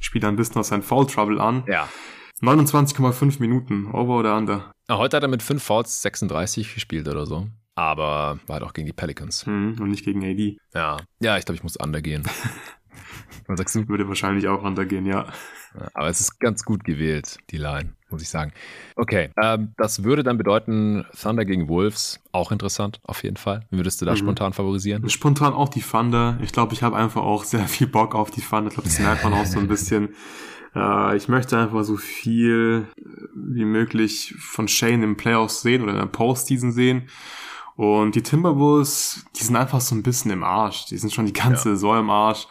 spiele ein bisschen aus seinem Foul Trouble an. Ja. 29,5 Minuten. Over oder Under? Heute hat er mit 5 Fouls 36 gespielt oder so. Aber war halt auch gegen die Pelicans. Hm, und nicht gegen AD. Ja, ja ich glaube, ich muss Under gehen. Was sagst du? Würde wahrscheinlich auch Under gehen, ja. Aber es ist ganz gut gewählt, die Line, muss ich sagen. Okay, ähm, das würde dann bedeuten, Thunder gegen Wolves, auch interessant, auf jeden Fall. Würdest du da mhm. spontan favorisieren? Spontan auch die Thunder. Ich glaube, ich habe einfach auch sehr viel Bock auf die Thunder. Ich glaube, das merkt man auch so ein bisschen. Äh, ich möchte einfach so viel wie möglich von Shane im Playoffs sehen oder in der Postseason sehen. Und die Timberwolves, die sind einfach so ein bisschen im Arsch. Die sind schon die ganze ja. Saison im Arsch.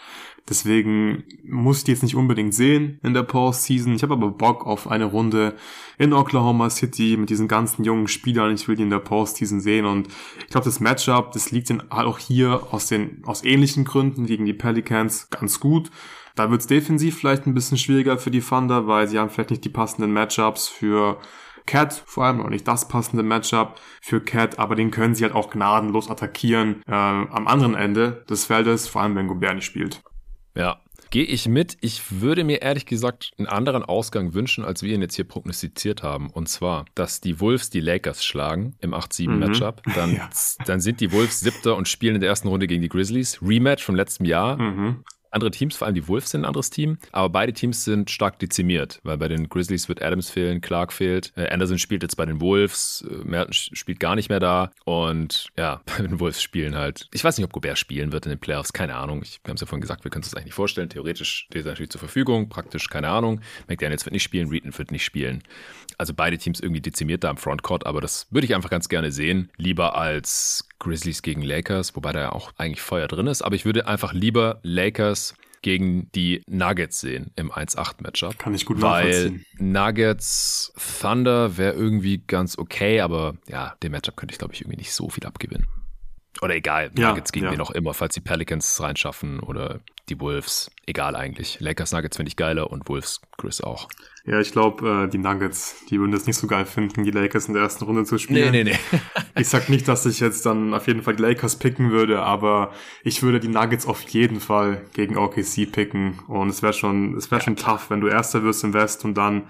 Deswegen muss ich die jetzt nicht unbedingt sehen in der Postseason. Ich habe aber Bock auf eine Runde in Oklahoma City mit diesen ganzen jungen Spielern. Ich will die in der Postseason sehen und ich glaube, das Matchup, das liegt halt auch hier aus den, aus ähnlichen Gründen gegen die Pelicans ganz gut. Da wird es defensiv vielleicht ein bisschen schwieriger für die Thunder, weil sie haben vielleicht nicht die passenden Matchups für Cat, vor allem noch nicht das passende Matchup für Cat, aber den können sie halt auch gnadenlos attackieren äh, am anderen Ende des Feldes, vor allem wenn Gobert nicht spielt. Ja, gehe ich mit. Ich würde mir ehrlich gesagt einen anderen Ausgang wünschen, als wir ihn jetzt hier prognostiziert haben. Und zwar, dass die Wolves die Lakers schlagen im 8-7-Matchup. Mhm. Dann, ja. dann sind die Wolves siebter und spielen in der ersten Runde gegen die Grizzlies. Rematch vom letzten Jahr. Mhm andere Teams, vor allem die Wolves sind ein anderes Team, aber beide Teams sind stark dezimiert, weil bei den Grizzlies wird Adams fehlen, Clark fehlt, äh, Anderson spielt jetzt bei den Wolves, äh, Merton spielt gar nicht mehr da und ja, bei den Wolves spielen halt, ich weiß nicht, ob Gobert spielen wird in den Playoffs, keine Ahnung, ich, wir haben es ja vorhin gesagt, wir können es uns eigentlich nicht vorstellen, theoretisch steht er natürlich zur Verfügung, praktisch keine Ahnung, McDaniels wird nicht spielen, Reeton wird nicht spielen, also beide Teams irgendwie dezimiert da im Frontcourt, aber das würde ich einfach ganz gerne sehen, lieber als Grizzlies gegen Lakers, wobei da ja auch eigentlich Feuer drin ist, aber ich würde einfach lieber Lakers gegen die Nuggets sehen im 1-8-Matchup. Kann ich gut Weil Nuggets Thunder wäre irgendwie ganz okay, aber ja, dem Matchup könnte ich, glaube ich, irgendwie nicht so viel abgewinnen. Oder egal, ja, Nuggets gegen ja. wen auch immer, falls die Pelicans reinschaffen oder die Wolves. Egal eigentlich. Lakers Nuggets finde ich geiler und Wolves Chris auch. Ja, ich glaube, äh, die Nuggets, die würden das nicht so geil finden, die Lakers in der ersten Runde zu spielen. Nee, nee, nee. ich sag nicht, dass ich jetzt dann auf jeden Fall die Lakers picken würde, aber ich würde die Nuggets auf jeden Fall gegen OKC picken. Und es wäre schon, es wäre schon tough, wenn du Erster wirst im West und dann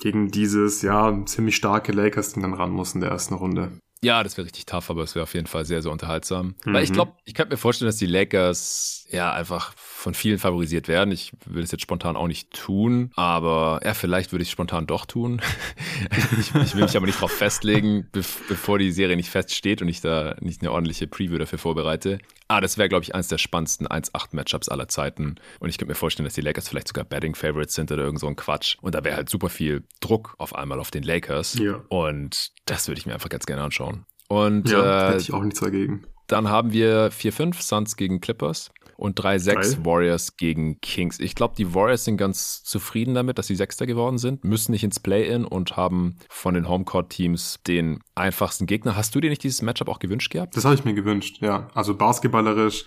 gegen dieses, ja, ziemlich starke Lakers dann ran musst in der ersten Runde. Ja, das wäre richtig tough, aber es wäre auf jeden Fall sehr, sehr unterhaltsam. Mhm. Weil ich glaube, ich könnte mir vorstellen, dass die Lakers ja einfach von vielen favorisiert werden. Ich würde es jetzt spontan auch nicht tun, aber ja, vielleicht würde ich es spontan doch tun. ich, ich, will mich aber nicht darauf festlegen, be bevor die Serie nicht feststeht und ich da nicht eine ordentliche Preview dafür vorbereite. Ah, das wäre, glaube ich, eines der spannendsten 1-8-Matchups aller Zeiten. Und ich könnte mir vorstellen, dass die Lakers vielleicht sogar Betting Favorites sind oder irgend so ein Quatsch. Und da wäre halt super viel Druck auf einmal auf den Lakers. Ja. Und das würde ich mir einfach ganz gerne anschauen. Und ja, äh, hätte ich auch nichts dagegen. Dann haben wir 4-5 Suns gegen Clippers. Und 3-6 Warriors gegen Kings. Ich glaube, die Warriors sind ganz zufrieden damit, dass sie Sechster geworden sind, müssen nicht ins Play-In und haben von den Homecourt-Teams den einfachsten Gegner. Hast du dir nicht dieses Matchup auch gewünscht gehabt? Das habe ich mir gewünscht, ja. Also basketballerisch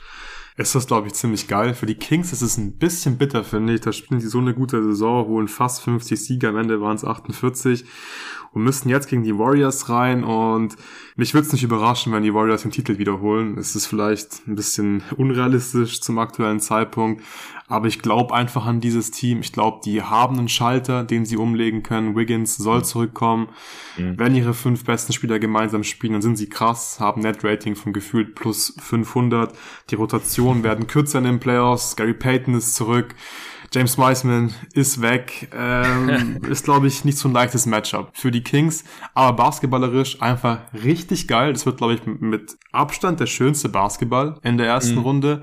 ist das, glaube ich, ziemlich geil. Für die Kings ist es ein bisschen bitter, finde ich. Da spielen sie so eine gute Saison, holen fast 50 Siege, am Ende waren es 48 und müssten jetzt gegen die Warriors rein und mich würde es nicht überraschen, wenn die Warriors den Titel wiederholen. Es ist vielleicht ein bisschen unrealistisch zum aktuellen Zeitpunkt, aber ich glaube einfach an dieses Team. Ich glaube, die haben einen Schalter, den sie umlegen können. Wiggins soll mhm. zurückkommen. Mhm. Wenn ihre fünf besten Spieler gemeinsam spielen, dann sind sie krass, haben Net-Rating von gefühlt plus 500. Die Rotationen werden kürzer in den Playoffs. Gary Payton ist zurück. James Wiseman ist weg. Ähm, ist, glaube ich, nicht so ein leichtes Matchup für die Kings. Aber basketballerisch einfach richtig geil. Das wird, glaube ich, mit Abstand der schönste Basketball in der ersten mhm. Runde,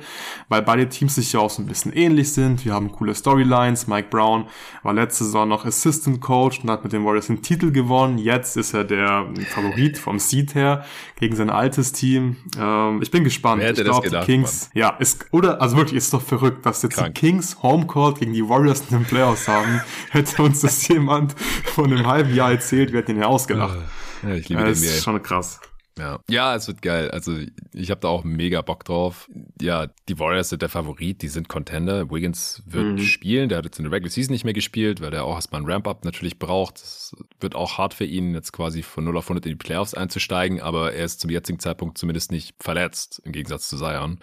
weil beide Teams sich ja auch so ein bisschen ähnlich sind. Wir haben coole Storylines. Mike Brown war letzte Saison noch Assistant Coach und hat mit den Warriors den Titel gewonnen. Jetzt ist er der Favorit vom Seed her gegen sein altes Team. Ähm, ich bin gespannt. Wer hätte ich glaube, die Kings, Mann? ja, ist, oder, also wirklich, ist doch verrückt, dass jetzt Krank. die Kings Homecourt gegen die Warriors in den Playoffs haben, hätte uns das jemand vor einem halben Jahr erzählt, wir hätten ihn ja ausgelacht. Ja, ich liebe das den ist schon krass. Ja. ja, es wird geil. Also ich habe da auch mega Bock drauf. Ja, die Warriors sind der Favorit, die sind Contender. Wiggins wird mhm. spielen, der hat jetzt in der Regular Season nicht mehr gespielt, weil der auch erstmal ein Ramp-Up natürlich braucht. Es wird auch hart für ihn, jetzt quasi von 0 auf 100 in die Playoffs einzusteigen, aber er ist zum jetzigen Zeitpunkt zumindest nicht verletzt, im Gegensatz zu Zion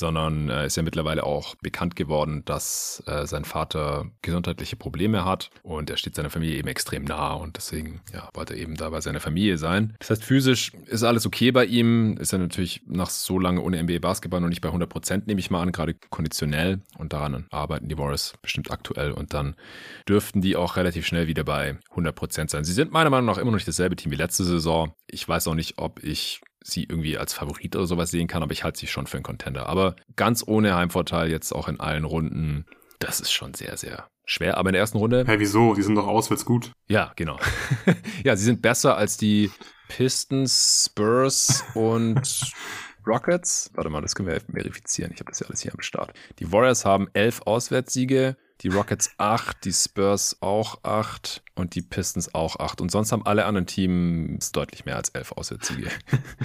sondern äh, ist ja mittlerweile auch bekannt geworden, dass äh, sein Vater gesundheitliche Probleme hat und er steht seiner Familie eben extrem nah und deswegen ja, wollte er eben da bei seiner Familie sein. Das heißt, physisch ist alles okay bei ihm, ist er natürlich nach so lange ohne NBA Basketball noch nicht bei 100 Prozent, nehme ich mal an, gerade konditionell und daran arbeiten die Warriors bestimmt aktuell und dann dürften die auch relativ schnell wieder bei 100 Prozent sein. Sie sind meiner Meinung nach immer noch nicht dasselbe Team wie letzte Saison. Ich weiß auch nicht, ob ich sie irgendwie als Favorit oder sowas sehen kann, aber ich halte sie schon für einen Contender. Aber ganz ohne Heimvorteil jetzt auch in allen Runden, das ist schon sehr, sehr schwer. Aber in der ersten Runde. Hä, hey, wieso? Die sind doch auswärts gut. Ja, genau. ja, sie sind besser als die Pistons, Spurs und Rockets. Warte mal, das können wir verifizieren. Ich habe das ja alles hier am Start. Die Warriors haben elf Auswärtssiege die Rockets 8, die Spurs auch 8 und die Pistons auch 8. Und sonst haben alle anderen Teams deutlich mehr als 11 Auswärtssiege.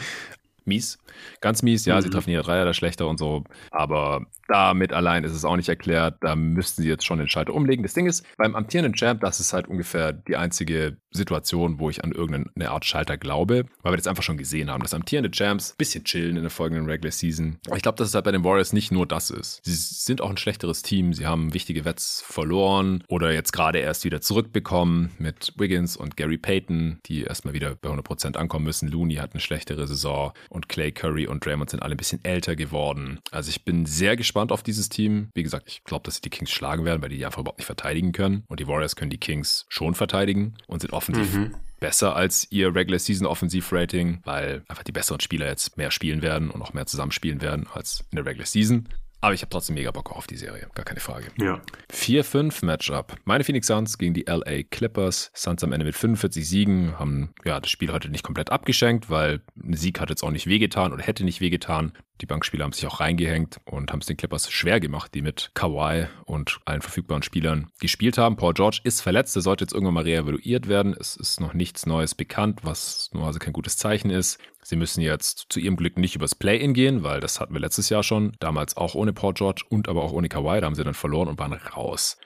mies. Ganz mies, ja, mhm. sie treffen ihre Dreier da schlechter und so. Aber damit allein ist es auch nicht erklärt. Da müssten sie jetzt schon den Schalter umlegen. Das Ding ist, beim amtierenden Champ, das ist halt ungefähr die einzige Situation, wo ich an irgendeine Art Schalter glaube, weil wir das einfach schon gesehen haben. Das amtierende Champs ein bisschen chillen in der folgenden Regular Season. Ich glaube, dass es halt bei den Warriors nicht nur das ist. Sie sind auch ein schlechteres Team. Sie haben wichtige Wets verloren oder jetzt gerade erst wieder zurückbekommen mit Wiggins und Gary Payton, die erstmal wieder bei 100% ankommen müssen. Looney hat eine schlechtere Saison und Clay Curry und Draymond sind alle ein bisschen älter geworden. Also ich bin sehr gespannt auf dieses Team. Wie gesagt, ich glaube, dass sie die Kings schlagen werden, weil die die einfach überhaupt nicht verteidigen können. Und die Warriors können die Kings schon verteidigen und sind offensiv mhm. besser als ihr Regular Season Offensivrating, weil einfach die besseren Spieler jetzt mehr spielen werden und auch mehr zusammenspielen werden als in der Regular Season. Aber ich habe trotzdem mega Bock auf die Serie, gar keine Frage. Ja. 4-5 Matchup. Meine Phoenix Suns gegen die LA Clippers. Suns am Ende mit 45 Siegen haben ja das Spiel heute nicht komplett abgeschenkt, weil ein Sieg hat jetzt auch nicht wehgetan oder hätte nicht wehgetan. Die Bankspieler haben sich auch reingehängt und haben es den Clippers schwer gemacht, die mit Kawhi und allen verfügbaren Spielern gespielt haben. Paul George ist verletzt, der sollte jetzt irgendwann mal reevaluiert werden. Es ist noch nichts Neues bekannt, was normalerweise kein gutes Zeichen ist. Sie müssen jetzt zu ihrem Glück nicht übers Play-In gehen, weil das hatten wir letztes Jahr schon. Damals auch ohne Paul George und aber auch ohne Kawhi. Da haben sie dann verloren und waren raus.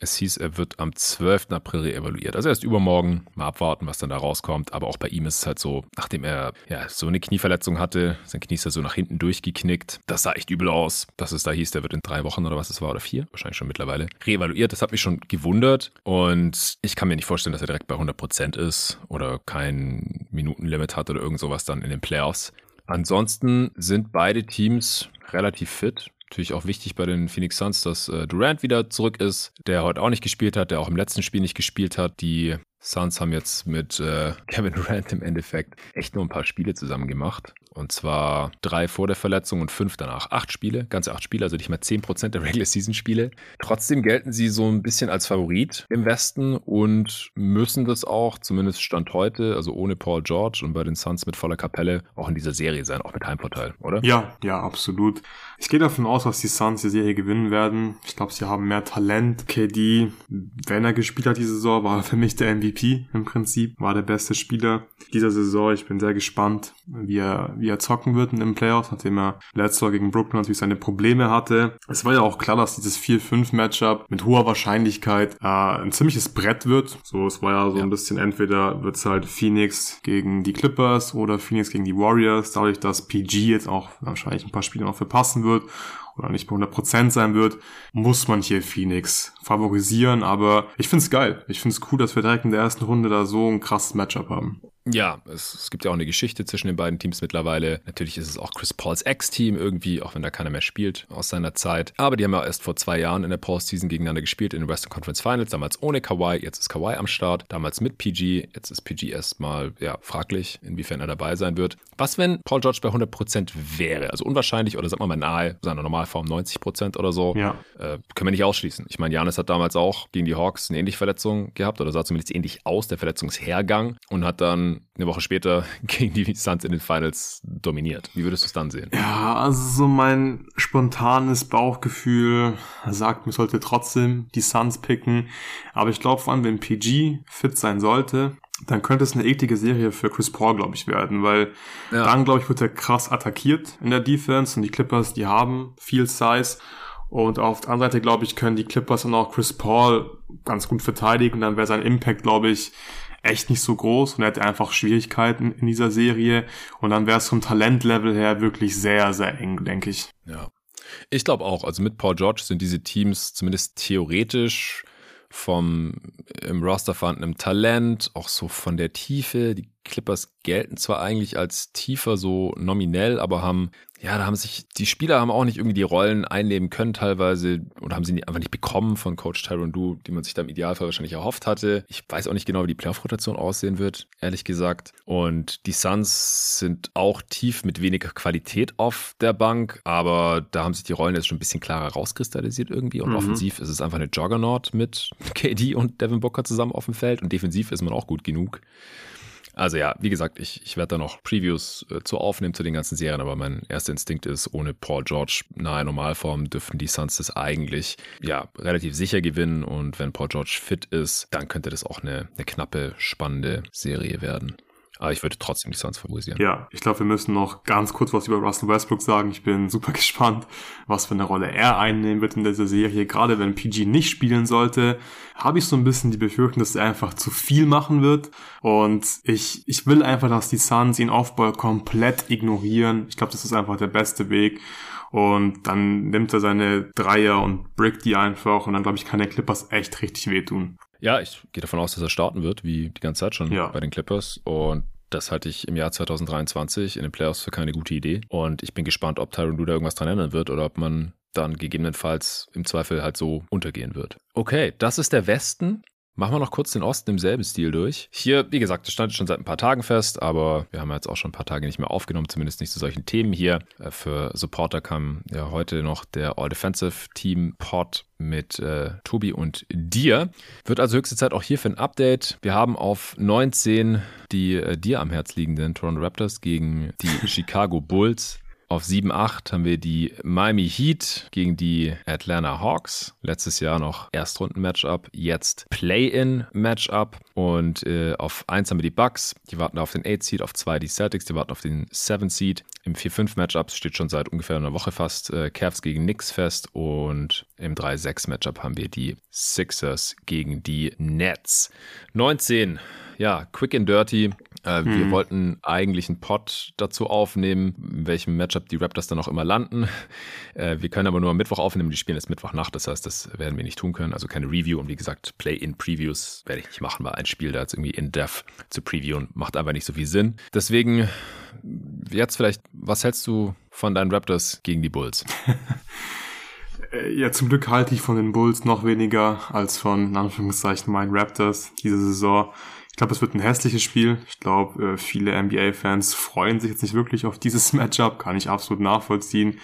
Es hieß, er wird am 12. April reevaluiert. Also erst übermorgen. Mal abwarten, was dann da rauskommt. Aber auch bei ihm ist es halt so, nachdem er ja so eine Knieverletzung hatte, sein Knie ist ja so nach hinten durchgeknickt. Das sah echt übel aus, dass es da hieß, der wird in drei Wochen oder was es war oder vier, wahrscheinlich schon mittlerweile, reevaluiert. Das hat mich schon gewundert. Und ich kann mir nicht vorstellen, dass er direkt bei 100 Prozent ist oder kein Minutenlimit hat oder irgend sowas dann in den Playoffs. Ansonsten sind beide Teams relativ fit. Natürlich auch wichtig bei den Phoenix Suns, dass äh, Durant wieder zurück ist, der heute auch nicht gespielt hat, der auch im letzten Spiel nicht gespielt hat. Die Suns haben jetzt mit äh, Kevin Durant im Endeffekt echt nur ein paar Spiele zusammen gemacht Und zwar drei vor der Verletzung und fünf danach. Acht Spiele, ganze acht Spiele, also nicht mal zehn Prozent der Regular Season Spiele. Trotzdem gelten sie so ein bisschen als Favorit im Westen und müssen das auch, zumindest Stand heute, also ohne Paul George und bei den Suns mit voller Kapelle, auch in dieser Serie sein, auch mit Heimvorteil, oder? Ja, ja, absolut. Ich gehe davon aus, dass die Suns die Serie gewinnen werden. Ich glaube, sie haben mehr Talent. KD, wenn er gespielt hat diese Saison, war für mich der MVP im Prinzip, war der beste Spieler dieser Saison. Ich bin sehr gespannt, wie er, wie er zocken wird in den Playoffs, nachdem er letztes Jahr gegen Brooklyn natürlich seine Probleme hatte. Es war ja auch klar, dass dieses 4-5-Matchup mit hoher Wahrscheinlichkeit äh, ein ziemliches Brett wird. So, es war ja so ja. ein bisschen, entweder wird es halt Phoenix gegen die Clippers oder Phoenix gegen die Warriors, dadurch, dass PG jetzt auch wahrscheinlich ein paar Spiele noch verpassen wird oder nicht bei 100% sein wird, muss man hier Phoenix favorisieren. Aber ich find's geil. Ich find's cool, dass wir direkt in der ersten Runde da so ein krasses Matchup haben. Ja, es, es, gibt ja auch eine Geschichte zwischen den beiden Teams mittlerweile. Natürlich ist es auch Chris Pauls Ex-Team irgendwie, auch wenn da keiner mehr spielt aus seiner Zeit. Aber die haben ja erst vor zwei Jahren in der Postseason gegeneinander gespielt in den Western Conference Finals. Damals ohne Kawhi, jetzt ist Kawhi am Start. Damals mit PG, jetzt ist PG erstmal ja, fraglich, inwiefern er dabei sein wird. Was, wenn Paul George bei 100% wäre? Also unwahrscheinlich oder sagen wir mal nahe seiner Normalform 90% oder so. Ja. Äh, können wir nicht ausschließen. Ich meine, Janis hat damals auch gegen die Hawks eine ähnliche Verletzung gehabt oder sah zumindest ähnlich aus, der Verletzungshergang und hat dann eine Woche später gegen die Suns in den Finals dominiert. Wie würdest du es dann sehen? Ja, also so mein spontanes Bauchgefühl sagt, man sollte trotzdem die Suns picken. Aber ich glaube vor allem, wenn PG fit sein sollte, dann könnte es eine eklige Serie für Chris Paul, glaube ich, werden, weil ja. dann, glaube ich, wird er krass attackiert in der Defense und die Clippers, die haben viel Size. Und auf der anderen Seite, glaube ich, können die Clippers und auch Chris Paul ganz gut verteidigen. Dann wäre sein Impact, glaube ich, echt nicht so groß und er hätte einfach Schwierigkeiten in dieser Serie. Und dann wäre es vom Talentlevel her wirklich sehr, sehr eng, denke ich. Ja. Ich glaube auch, also mit Paul George sind diese Teams zumindest theoretisch vom im Roster vorhandenen Talent, auch so von der Tiefe. Die Clippers gelten zwar eigentlich als tiefer so nominell, aber haben ja, da haben sich, die Spieler haben auch nicht irgendwie die Rollen einnehmen können teilweise oder haben sie einfach nicht bekommen von Coach Tyron Du, die man sich da im Idealfall wahrscheinlich erhofft hatte. Ich weiß auch nicht genau, wie die Playoff-Rotation aussehen wird, ehrlich gesagt. Und die Suns sind auch tief mit weniger Qualität auf der Bank, aber da haben sich die Rollen jetzt schon ein bisschen klarer rauskristallisiert irgendwie. Und mhm. offensiv ist es einfach eine Juggernaut mit KD und Devin Booker zusammen auf dem Feld und defensiv ist man auch gut genug. Also ja, wie gesagt, ich, ich werde da noch Previews äh, zu aufnehmen zu den ganzen Serien, aber mein erster Instinkt ist, ohne Paul George nahe Normalform dürften die Suns das eigentlich ja relativ sicher gewinnen und wenn Paul George fit ist, dann könnte das auch eine, eine knappe, spannende Serie werden. Aber ich würde trotzdem die Suns favorisieren. Ja, ich glaube, wir müssen noch ganz kurz was über Russell Westbrook sagen. Ich bin super gespannt, was für eine Rolle er einnehmen wird in dieser Serie. Gerade wenn PG nicht spielen sollte, habe ich so ein bisschen die Befürchtung, dass er einfach zu viel machen wird. Und ich, ich will einfach, dass die Suns ihn Aufbau komplett ignorieren. Ich glaube, das ist einfach der beste Weg. Und dann nimmt er seine Dreier und brickt die einfach. Und dann, glaube ich, kann der Clippers echt richtig wehtun. Ja, ich gehe davon aus, dass er starten wird, wie die ganze Zeit schon ja. bei den Clippers. Und das halte ich im Jahr 2023 in den Playoffs für keine gute Idee. Und ich bin gespannt, ob Tyron Luda irgendwas dran ändern wird oder ob man dann gegebenenfalls im Zweifel halt so untergehen wird. Okay, das ist der Westen. Machen wir noch kurz den Osten im selben Stil durch. Hier, wie gesagt, das stand schon seit ein paar Tagen fest, aber wir haben jetzt auch schon ein paar Tage nicht mehr aufgenommen, zumindest nicht zu solchen Themen hier. Äh, für Supporter kam ja heute noch der All-Defensive Team Pod mit äh, Tobi und dir. Wird also höchste Zeit auch hier für ein Update. Wir haben auf 19 die äh, dir am Herz liegenden Toronto Raptors gegen die Chicago Bulls. Auf 7-8 haben wir die Miami Heat gegen die Atlanta Hawks. Letztes Jahr noch Erstrunden-Matchup, jetzt Play-In-Matchup. Und äh, auf 1 haben wir die Bucks, die warten auf den 8-Seed, auf 2 die Celtics, die warten auf den 7-Seed. Im 4-5-Matchup steht schon seit ungefähr einer Woche fast äh, Cavs gegen Knicks fest. Und im 3-6-Matchup haben wir die Sixers gegen die Nets. 19 ja, quick and dirty. Äh, hm. Wir mhm. wollten eigentlich einen Pod dazu aufnehmen, in welchem Matchup die Raptors dann auch immer landen. Äh, wir können aber nur am Mittwoch aufnehmen, die spielen jetzt Mittwochnacht, das heißt, das werden wir nicht tun können. Also keine Review und wie gesagt, Play-in-Previews werde ich nicht machen, weil ein Spiel da jetzt irgendwie in-depth zu previewen macht einfach nicht so viel Sinn. Deswegen jetzt vielleicht, was hältst du von deinen Raptors gegen die Bulls? Äh, ja, zum Glück halte ich von den Bulls noch weniger als von, in Anführungszeichen, meinen Raptors diese Saison. Ich glaube, es wird ein hässliches Spiel. Ich glaube, äh, viele NBA-Fans freuen sich jetzt nicht wirklich auf dieses Matchup, kann ich absolut nachvollziehen.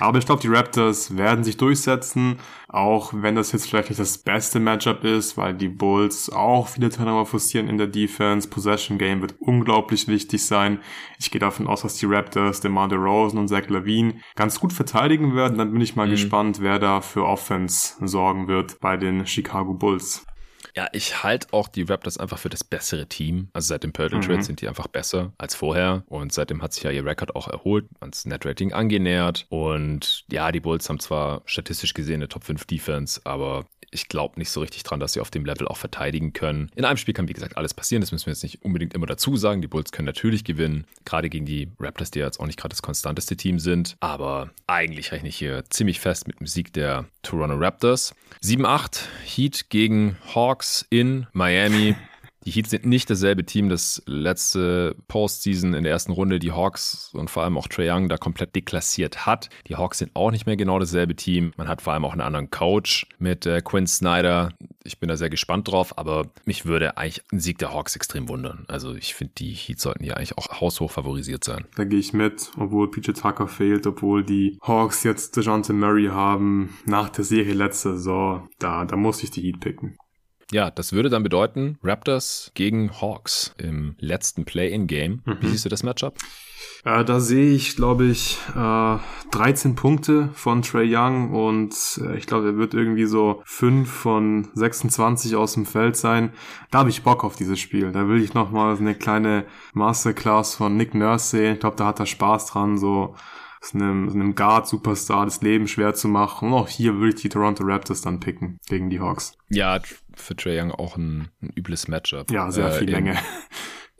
Aber ich glaube, die Raptors werden sich durchsetzen, auch wenn das jetzt vielleicht nicht das beste Matchup ist, weil die Bulls auch viele Turnover forcieren in der Defense. Possession Game wird unglaublich wichtig sein. Ich gehe davon aus, dass die Raptors DeMar DeRozan und Zach Lavine ganz gut verteidigen werden. Dann bin ich mal mhm. gespannt, wer da für Offense sorgen wird bei den Chicago Bulls. Ja, ich halte auch die Raptors einfach für das bessere Team. Also seit dem mhm. Trade sind die einfach besser als vorher. Und seitdem hat sich ja ihr Rekord auch erholt, ans Net-Rating angenähert. Und ja, die Bulls haben zwar statistisch gesehen eine Top 5 Defense, aber ich glaube nicht so richtig dran, dass sie auf dem Level auch verteidigen können. In einem Spiel kann, wie gesagt, alles passieren. Das müssen wir jetzt nicht unbedingt immer dazu sagen. Die Bulls können natürlich gewinnen, gerade gegen die Raptors, die ja jetzt auch nicht gerade das konstanteste Team sind. Aber eigentlich rechne ich hier ziemlich fest mit dem Sieg der Toronto Raptors. 7-8 Heat gegen Hawks in Miami. Die Heat sind nicht dasselbe Team, das letzte Postseason in der ersten Runde die Hawks und vor allem auch Trae Young da komplett deklassiert hat. Die Hawks sind auch nicht mehr genau dasselbe Team. Man hat vor allem auch einen anderen Coach mit äh, Quinn Snyder. Ich bin da sehr gespannt drauf, aber mich würde eigentlich ein Sieg der Hawks extrem wundern. Also ich finde, die Heat sollten hier eigentlich auch haushoch favorisiert sein. Da gehe ich mit, obwohl PJ Tucker fehlt, obwohl die Hawks jetzt DeJounte Murray haben nach der Serie letzte Saison. Da, da muss ich die Heat picken. Ja, das würde dann bedeuten Raptors gegen Hawks im letzten Play-in-Game. Mhm. Wie siehst du das Matchup? Äh, da sehe ich, glaube ich, äh, 13 Punkte von Trey Young und äh, ich glaube, er wird irgendwie so 5 von 26 aus dem Feld sein. Da habe ich Bock auf dieses Spiel. Da will ich nochmal eine kleine Masterclass von Nick Nurse sehen. Ich glaube, da hat er Spaß dran, so einem, einem Guard-Superstar das Leben schwer zu machen. Und auch hier würde ich die Toronto Raptors dann picken gegen die Hawks. Ja, für Trae Young auch ein, ein übles Matchup. Ja, sehr äh, viel Länge.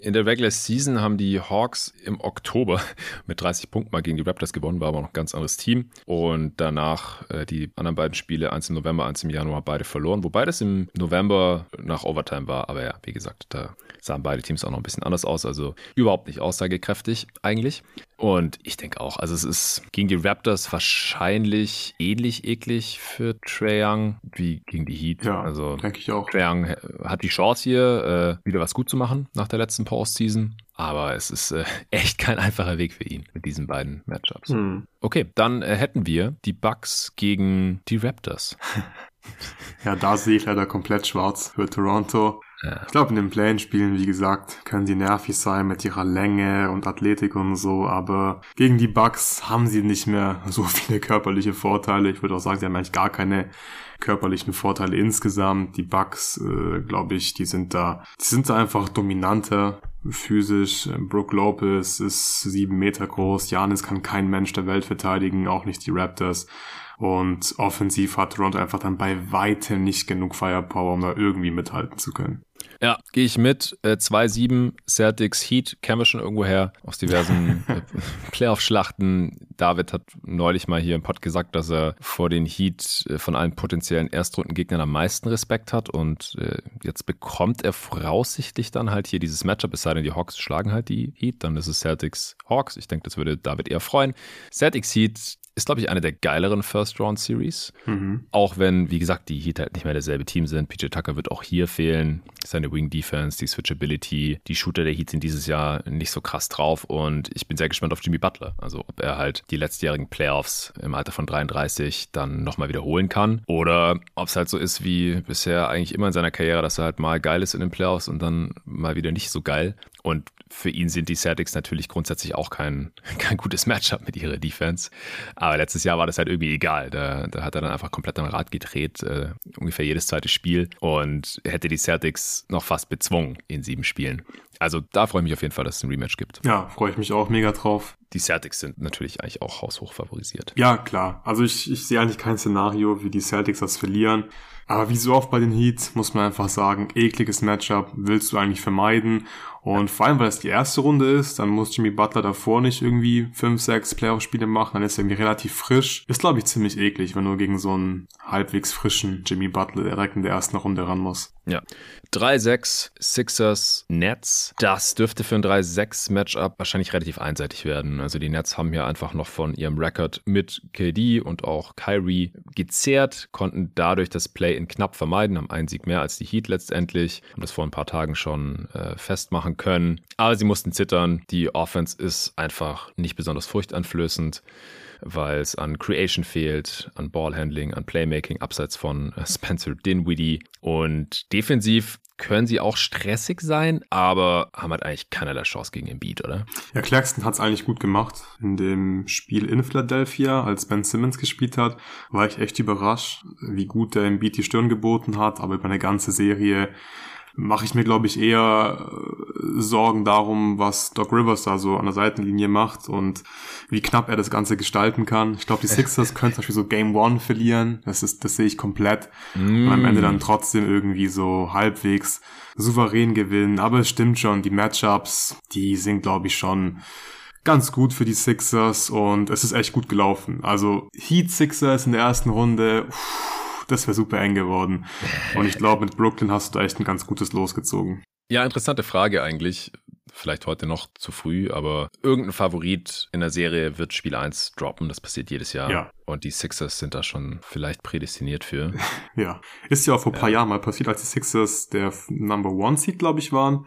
In der Regular Season haben die Hawks im Oktober mit 30 Punkten mal gegen die Raptors gewonnen, war aber noch ein ganz anderes Team. Und danach äh, die anderen beiden Spiele, eins im November, eins im Januar, beide verloren. Wobei das im November nach Overtime war. Aber ja, wie gesagt, da sahen beide Teams auch noch ein bisschen anders aus. Also überhaupt nicht aussagekräftig eigentlich. Und ich denke auch, also es ist gegen die Raptors wahrscheinlich ähnlich eklig für Trae Young wie gegen die Heat. Ja, also denke ich auch. Trae Young hat die Chance hier, äh, wieder was gut zu machen nach der letzten Postseason. Aber es ist äh, echt kein einfacher Weg für ihn mit diesen beiden Matchups. Hm. Okay, dann äh, hätten wir die Bucks gegen die Raptors. ja, da sehe ich leider komplett schwarz für Toronto. Ja. Ich glaube, in den Play-In-Spielen, wie gesagt, können sie nervig sein mit ihrer Länge und Athletik und so, aber gegen die Bucks haben sie nicht mehr so viele körperliche Vorteile. Ich würde auch sagen, sie haben eigentlich gar keine körperlichen Vorteile insgesamt. Die Bucks, äh, glaube ich, die sind da, die sind da einfach dominanter physisch. Brook Lopez ist sieben Meter groß. Janis kann kein Mensch der Welt verteidigen, auch nicht die Raptors. Und offensiv hat Toronto einfach dann bei weitem nicht genug Firepower, um da irgendwie mithalten zu können. Ja, gehe ich mit. Äh, 2-7 Celtics Heat kennen wir schon irgendwo her aus diversen äh, Playoff-Schlachten. David hat neulich mal hier im Pod gesagt, dass er vor den Heat äh, von allen potenziellen Erstrundengegnern am meisten Respekt hat und äh, jetzt bekommt er voraussichtlich dann halt hier dieses Matchup, es sei denn, die Hawks schlagen halt die Heat, dann ist es Celtics Hawks. Ich denke, das würde David eher freuen. Celtics Heat ist, glaube ich, eine der geileren First-Round-Series. Mhm. Auch wenn, wie gesagt, die Heat halt nicht mehr derselbe Team sind. PJ Tucker wird auch hier fehlen. Seine Wing-Defense, die Switchability. Die Shooter der Heat sind dieses Jahr nicht so krass drauf. Und ich bin sehr gespannt auf Jimmy Butler. Also, ob er halt die letztjährigen Playoffs im Alter von 33 dann nochmal wiederholen kann. Oder ob es halt so ist wie bisher eigentlich immer in seiner Karriere, dass er halt mal geil ist in den Playoffs und dann mal wieder nicht so geil. Und für ihn sind die Celtics natürlich grundsätzlich auch kein, kein gutes Matchup mit ihrer Defense. Aber letztes Jahr war das halt irgendwie egal. Da, da hat er dann einfach komplett am Rad gedreht, äh, ungefähr jedes zweite Spiel und hätte die Celtics noch fast bezwungen in sieben Spielen. Also da freue ich mich auf jeden Fall, dass es ein Rematch gibt. Ja, freue ich mich auch mega drauf. Die Celtics sind natürlich eigentlich auch haushoch favorisiert. Ja, klar. Also ich, ich sehe eigentlich kein Szenario, wie die Celtics das verlieren. Aber wie so oft bei den Heats muss man einfach sagen, ekliges Matchup willst du eigentlich vermeiden. Und vor allem, weil es die erste Runde ist, dann muss Jimmy Butler davor nicht irgendwie fünf, sechs Playoff-Spiele machen, dann ist er irgendwie relativ frisch. Ist, glaube ich, ziemlich eklig, wenn du gegen so einen halbwegs frischen Jimmy Butler direkt in der ersten Runde ran musst. Ja. 3-6 Sixers Nets. Das dürfte für ein 3-6-Matchup wahrscheinlich relativ einseitig werden. Also die Nets haben hier einfach noch von ihrem Rekord mit KD und auch Kyrie gezehrt, konnten dadurch das Play-in knapp vermeiden, haben einen Sieg mehr als die Heat letztendlich, haben das vor ein paar Tagen schon äh, festmachen können. Aber sie mussten zittern. Die Offense ist einfach nicht besonders furchteinflößend weil es an Creation fehlt, an Ballhandling, an Playmaking, abseits von äh, Spencer Dinwiddie. Und defensiv können sie auch stressig sein, aber haben halt eigentlich keinerlei Chance gegen Embiid, oder? Ja, Claxton hat es eigentlich gut gemacht. In dem Spiel in Philadelphia, als Ben Simmons gespielt hat, war ich echt überrascht, wie gut der Embiid die Stirn geboten hat, aber über eine ganze Serie mache ich mir, glaube ich, eher äh, Sorgen darum, was Doc Rivers da so an der Seitenlinie macht und wie knapp er das Ganze gestalten kann. Ich glaube, die Sixers können zum Beispiel so Game One verlieren. Das ist, das sehe ich komplett. Mm. Und am Ende dann trotzdem irgendwie so halbwegs souverän gewinnen. Aber es stimmt schon, die Matchups, die sind, glaube ich, schon ganz gut für die Sixers und es ist echt gut gelaufen. Also Heat Sixers in der ersten Runde. Uff, das wäre super eng geworden. Und ich glaube, mit Brooklyn hast du echt ein ganz gutes losgezogen. Ja, interessante Frage eigentlich. Vielleicht heute noch zu früh, aber irgendein Favorit in der Serie wird Spiel 1 droppen. Das passiert jedes Jahr. Ja. Und die Sixers sind da schon vielleicht prädestiniert für. ja. Ist ja auch vor ein paar ja. Jahren mal passiert, als die Sixers der Number One Seed, glaube ich, waren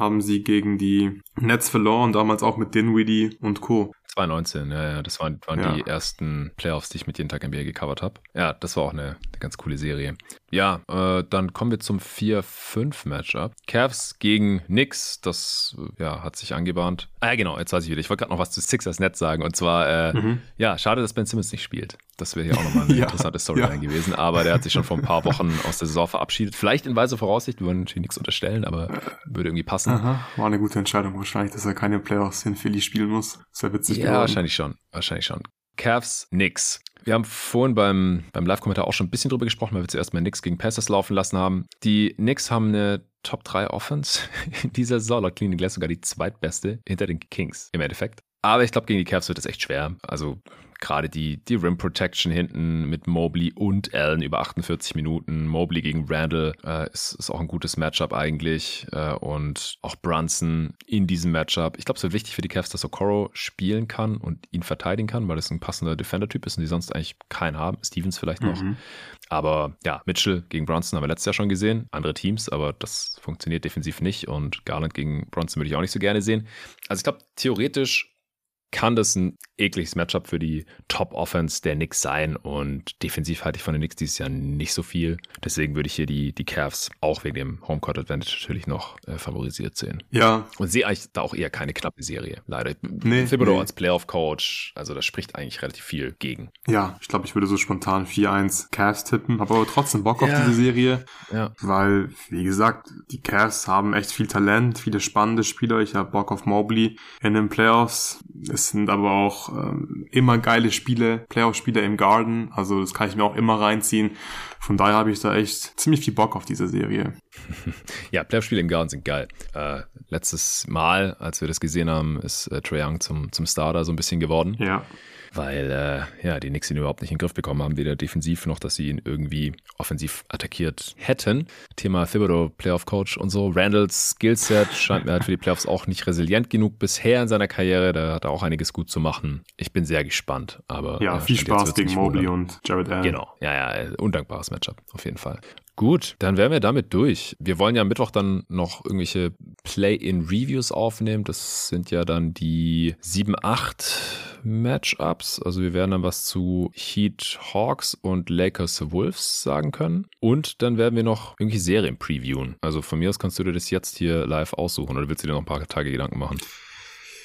haben sie gegen die Nets verloren, damals auch mit Dinwiddie und Co. 2019, ja, ja, das waren, waren ja. die ersten Playoffs, die ich mit jeden Tag NBA gecovert habe. Ja, das war auch eine, eine ganz coole Serie. Ja, äh, dann kommen wir zum 4-5-Matchup. Cavs gegen Knicks, das ja, hat sich angebahnt. Ah ja, genau, jetzt weiß ich wieder. Ich wollte gerade noch was zu Sixers Net sagen. Und zwar, äh, mhm. ja, schade, dass Ben Simmons nicht spielt. Das wäre hier auch nochmal eine ja, interessante Storyline ja. gewesen. Aber der hat sich schon vor ein paar Wochen aus der Saison verabschiedet. Vielleicht in weise Voraussicht, wir wollen natürlich nichts unterstellen, aber würde irgendwie passen. Aha, war eine gute Entscheidung wahrscheinlich, dass er keine Playoffs in Philly spielen muss. Das wäre witzig Ja, geworden. wahrscheinlich schon. Wahrscheinlich schon. Cavs, Knicks. Wir haben vorhin beim, beim Live-Kommentar auch schon ein bisschen drüber gesprochen, weil wir zuerst mal Knicks gegen Pacers laufen lassen haben. Die Knicks haben eine Top 3 Offense in dieser Saison, laut Cleaning Glass sogar die zweitbeste hinter den Kings im Endeffekt. Aber ich glaube, gegen die Cavs wird es echt schwer. Also gerade die, die Rim Protection hinten mit Mobley und Allen über 48 Minuten. Mobley gegen Randall äh, ist, ist auch ein gutes Matchup eigentlich. Äh, und auch Brunson in diesem Matchup. Ich glaube, es wird wichtig für die Cavs, dass Okoro spielen kann und ihn verteidigen kann, weil das ein passender Defender-Typ ist und die sonst eigentlich keinen haben. Stevens vielleicht noch. Mhm. Aber ja, Mitchell gegen Bronson haben wir letztes Jahr schon gesehen. Andere Teams, aber das funktioniert defensiv nicht. Und Garland gegen Bronson würde ich auch nicht so gerne sehen. Also ich glaube, theoretisch kann das ein ekliges Matchup für die Top-Offense der Knicks sein. Und defensiv halte ich von den Knicks dieses Jahr nicht so viel. Deswegen würde ich hier die, die Cavs auch wegen dem Homecourt Advantage natürlich noch äh, favorisiert sehen. Ja. Und sehe eigentlich da auch eher keine knappe Serie, leider. Nee, Thibodeau nee. als Playoff-Coach, also das spricht eigentlich relativ viel gegen. Ja, ich glaube, ich würde so spontan 4-1 Cavs tippen, habe aber trotzdem Bock auf diese Serie. Ja. Weil, wie gesagt, die Cavs haben echt viel Talent, viele spannende Spieler. Ich habe Bock auf Mobley in den Playoffs. Es sind aber auch ähm, immer geile Spiele, Playoff-Spiele im Garden. Also das kann ich mir auch immer reinziehen. Von daher habe ich da echt ziemlich viel Bock auf diese Serie. ja, Playoff-Spiele im Garden sind geil. Äh, letztes Mal, als wir das gesehen haben, ist äh, Trae Young zum, zum Starter so ein bisschen geworden. Ja weil äh, ja, die Knicks ihn überhaupt nicht in den Griff bekommen haben, weder defensiv noch, dass sie ihn irgendwie offensiv attackiert hätten. Thema Thibodeau, Playoff Coach und so. Randalls Skillset scheint mir halt für die Playoffs auch nicht resilient genug bisher in seiner Karriere. Da hat er auch einiges gut zu machen. Ich bin sehr gespannt, aber ja, viel Spaß gegen Mobley und Jared Allen. Genau, ja, ja, undankbares Matchup auf jeden Fall. Gut, dann wären wir damit durch. Wir wollen ja am Mittwoch dann noch irgendwelche Play-in-Reviews aufnehmen. Das sind ja dann die 7-8 Matchups. Also wir werden dann was zu Heat Hawks und Lakers Wolves sagen können. Und dann werden wir noch irgendwelche Serien previewen. Also von mir aus kannst du dir das jetzt hier live aussuchen oder willst du dir noch ein paar Tage Gedanken machen?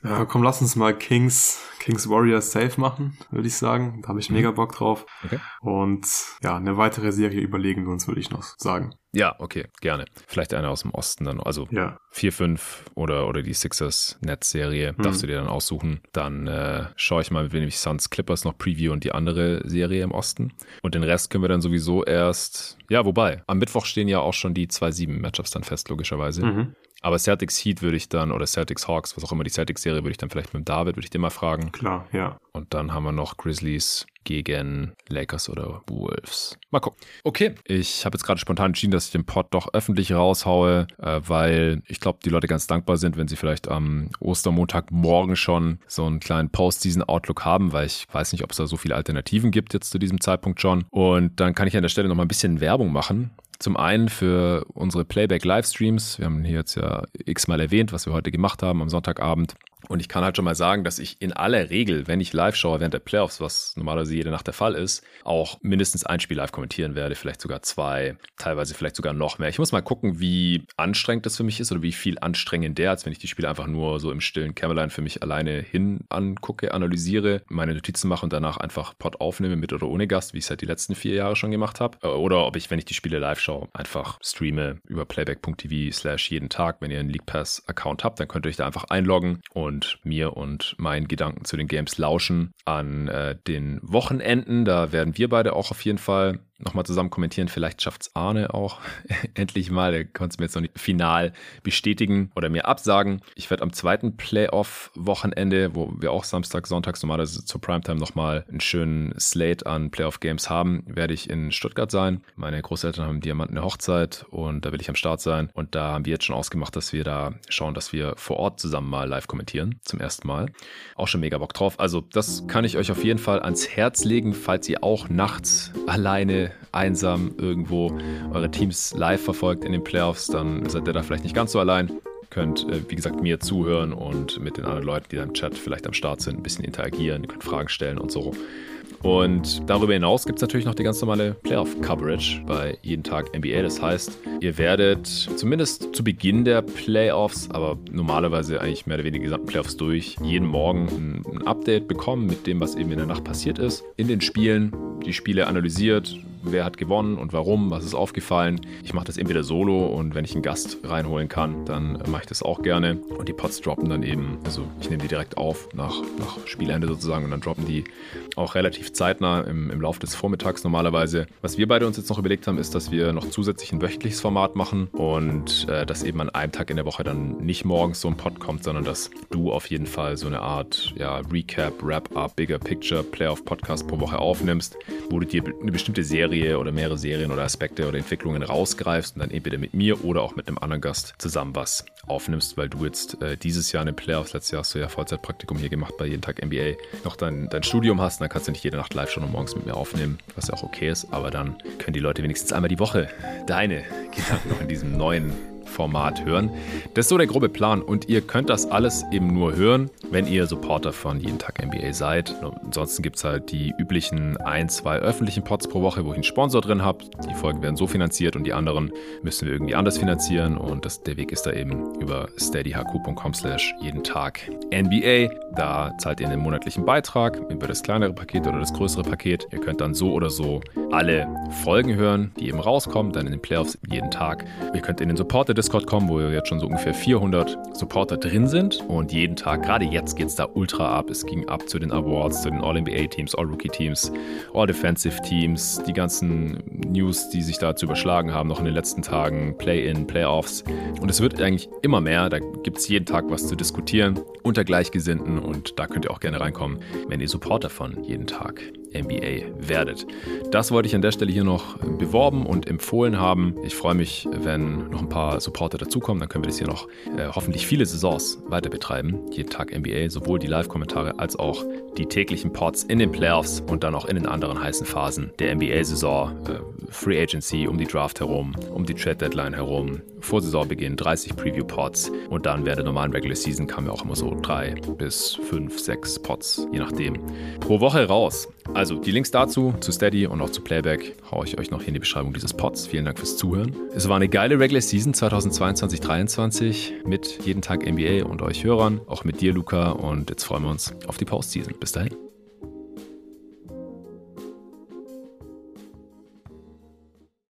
Ja, komm, lass uns mal Kings, Kings Warriors safe machen, würde ich sagen. Da habe ich mhm. mega Bock drauf. Okay. Und ja, eine weitere Serie überlegen wir uns, würde ich noch sagen. Ja, okay, gerne. Vielleicht eine aus dem Osten dann, also ja. 4, 5 oder, oder die Sixers Netz-Serie, mhm. darfst du dir dann aussuchen. Dann äh, schaue ich mal, mit wem ich Suns Clippers noch preview und die andere Serie im Osten. Und den Rest können wir dann sowieso erst, ja, wobei, am Mittwoch stehen ja auch schon die 2-7 Matchups dann fest, logischerweise. Mhm. Aber Celtics Heat würde ich dann, oder Celtics Hawks, was auch immer die Celtics-Serie, würde ich dann vielleicht mit David, würde ich dir mal fragen. Klar, ja. Und dann haben wir noch Grizzlies gegen Lakers oder Wolves. Mal gucken. Okay, ich habe jetzt gerade spontan entschieden, dass ich den Pod doch öffentlich raushaue, äh, weil ich glaube, die Leute ganz dankbar sind, wenn sie vielleicht am Ostermontagmorgen schon so einen kleinen Post-Season-Outlook haben, weil ich weiß nicht, ob es da so viele Alternativen gibt jetzt zu diesem Zeitpunkt schon. Und dann kann ich an der Stelle noch mal ein bisschen Werbung machen. Zum einen für unsere Playback-Livestreams. Wir haben hier jetzt ja x-mal erwähnt, was wir heute gemacht haben am Sonntagabend. Und ich kann halt schon mal sagen, dass ich in aller Regel, wenn ich live schaue während der Playoffs, was normalerweise jede Nacht der Fall ist, auch mindestens ein Spiel live kommentieren werde, vielleicht sogar zwei, teilweise vielleicht sogar noch mehr. Ich muss mal gucken, wie anstrengend das für mich ist oder wie viel anstrengender, als wenn ich die Spiele einfach nur so im stillen Kämmerlein für mich alleine hin angucke, analysiere, meine Notizen mache und danach einfach Pod aufnehme, mit oder ohne Gast, wie ich es halt die letzten vier Jahre schon gemacht habe. Äh, oder ob ich, wenn ich die Spiele live schaue, einfach streame über playback.tv slash jeden Tag. Wenn ihr einen League Pass Account habt, dann könnt ihr euch da einfach einloggen und und mir und meinen Gedanken zu den Games lauschen an äh, den Wochenenden. Da werden wir beide auch auf jeden Fall nochmal zusammen kommentieren. Vielleicht schafft es Arne auch endlich mal. Der konnte es mir jetzt noch nicht final bestätigen oder mir absagen. Ich werde am zweiten Playoff-Wochenende, wo wir auch Samstag, Sonntags normalerweise zur Primetime nochmal einen schönen Slate an Playoff-Games haben, werde ich in Stuttgart sein. Meine Großeltern haben Diamanten eine Hochzeit und da will ich am Start sein. Und da haben wir jetzt schon ausgemacht, dass wir da schauen, dass wir vor Ort zusammen mal live kommentieren. Zum ersten Mal. Auch schon mega Bock drauf. Also, das kann ich euch auf jeden Fall ans Herz legen, falls ihr auch nachts alleine einsam irgendwo eure Teams live verfolgt in den Playoffs, dann seid ihr da vielleicht nicht ganz so allein. Könnt, äh, wie gesagt, mir zuhören und mit den anderen Leuten, die da im Chat vielleicht am Start sind, ein bisschen interagieren. Ihr könnt Fragen stellen und so. Und darüber hinaus gibt es natürlich noch die ganz normale Playoff-Coverage bei jeden Tag NBA. Das heißt, ihr werdet zumindest zu Beginn der Playoffs, aber normalerweise eigentlich mehr oder weniger die gesamten Playoffs durch, jeden Morgen ein Update bekommen mit dem, was eben in der Nacht passiert ist. In den Spielen, die Spiele analysiert, wer hat gewonnen und warum, was ist aufgefallen. Ich mache das entweder solo und wenn ich einen Gast reinholen kann, dann mache ich das auch gerne. Und die Pots droppen dann eben, also ich nehme die direkt auf nach, nach Spielende sozusagen und dann droppen die auch relativ zeitnah im, im Laufe des Vormittags normalerweise. Was wir beide uns jetzt noch überlegt haben, ist, dass wir noch zusätzlich ein wöchentliches Format machen und äh, dass eben an einem Tag in der Woche dann nicht morgens so ein Pod kommt, sondern dass du auf jeden Fall so eine Art ja, Recap, Wrap-Up, Bigger Picture, Playoff-Podcast pro Woche aufnimmst, wo du dir eine bestimmte Serie Serie oder mehrere Serien oder Aspekte oder Entwicklungen rausgreifst und dann entweder mit mir oder auch mit einem anderen Gast zusammen was aufnimmst, weil du jetzt äh, dieses Jahr in den Playoffs, letztes Jahr hast du ja Vollzeitpraktikum hier gemacht bei jeden Tag NBA, noch dein, dein Studium hast, dann kannst du nicht jede Nacht live schon und morgens mit mir aufnehmen, was ja auch okay ist, aber dann können die Leute wenigstens einmal die Woche deine Gedanken noch in diesem neuen Format hören. Das ist so der grobe Plan und ihr könnt das alles eben nur hören, wenn ihr Supporter von Jeden Tag NBA seid. Ansonsten gibt es halt die üblichen ein, zwei öffentlichen Pods pro Woche, wo ich einen Sponsor drin habe. Die Folgen werden so finanziert und die anderen müssen wir irgendwie anders finanzieren und das, der Weg ist da eben über steadyhq.com slash jeden Tag NBA. Da zahlt ihr einen monatlichen Beitrag über das kleinere Paket oder das größere Paket. Ihr könnt dann so oder so alle Folgen hören, die eben rauskommen, dann in den Playoffs jeden Tag. Ihr könnt in den Supporter Discord kommen, wo jetzt schon so ungefähr 400 Supporter drin sind. Und jeden Tag, gerade jetzt, geht es da ultra ab. Es ging ab zu den Awards, zu den All-NBA-Teams, All-Rookie-Teams, All-Defensive-Teams, die ganzen News, die sich da zu überschlagen haben, noch in den letzten Tagen, Play-In, Playoffs. Und es wird eigentlich immer mehr. Da gibt es jeden Tag was zu diskutieren unter Gleichgesinnten. Und da könnt ihr auch gerne reinkommen, wenn ihr Supporter von jeden Tag NBA werdet. Das wollte ich an der Stelle hier noch beworben und empfohlen haben. Ich freue mich, wenn noch ein paar Supporter dazukommen. Dann können wir das hier noch äh, hoffentlich viele Saisons weiter betreiben. Jeden Tag NBA, sowohl die Live-Kommentare als auch die täglichen Pods in den Playoffs und dann auch in den anderen heißen Phasen der NBA-Saison. Äh, Free Agency um die Draft herum, um die Trade-Deadline herum, vor Saisonbeginn 30 Preview-Pods und dann während der normalen Regular Season kamen ja auch immer so drei bis fünf, sechs Pods, je nachdem, pro Woche raus. Also die Links dazu, zu Steady und auch zu Playback, haue ich euch noch hier in die Beschreibung dieses Pods. Vielen Dank fürs Zuhören. Es war eine geile Regular Season 2022-23 mit jeden Tag NBA und euch Hörern, auch mit dir, Luca. Und jetzt freuen wir uns auf die Postseason. Bis dahin.